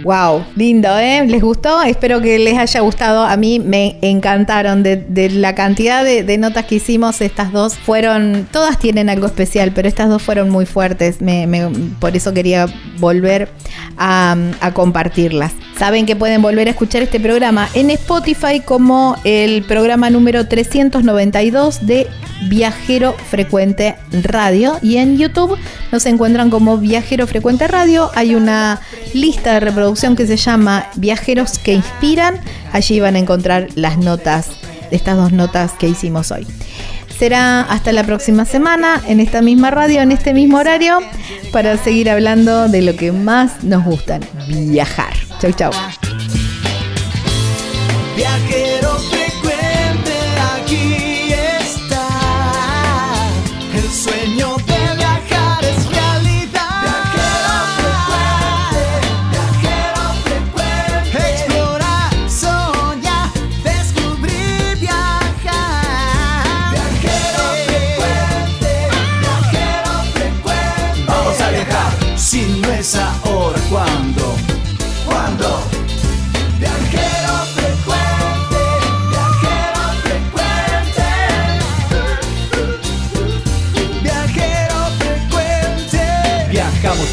Wow, lindo, ¿eh? ¿Les gustó? Espero que les haya gustado. A mí me encantaron. De, la cantidad de, notas que hicimos, estas dos fueron. Todas tienen algo especial, pero estas dos fueron muy fuertes. Por eso quería volver a compartirlas. Saben que pueden volver a escuchar este programa en Spotify como el programa número 392 de Viajero Frecuente Radio y en YouTube nos encuentran como Viajero Frecuente Radio. Hay una lista de reproducción que se llama Viajeros que Inspiran. Allí van a encontrar las notas, estas dos notas que hicimos hoy. Será hasta la próxima semana en esta misma radio, en este mismo horario, para seguir hablando de lo que más nos gustan, viajar. Chau, chau.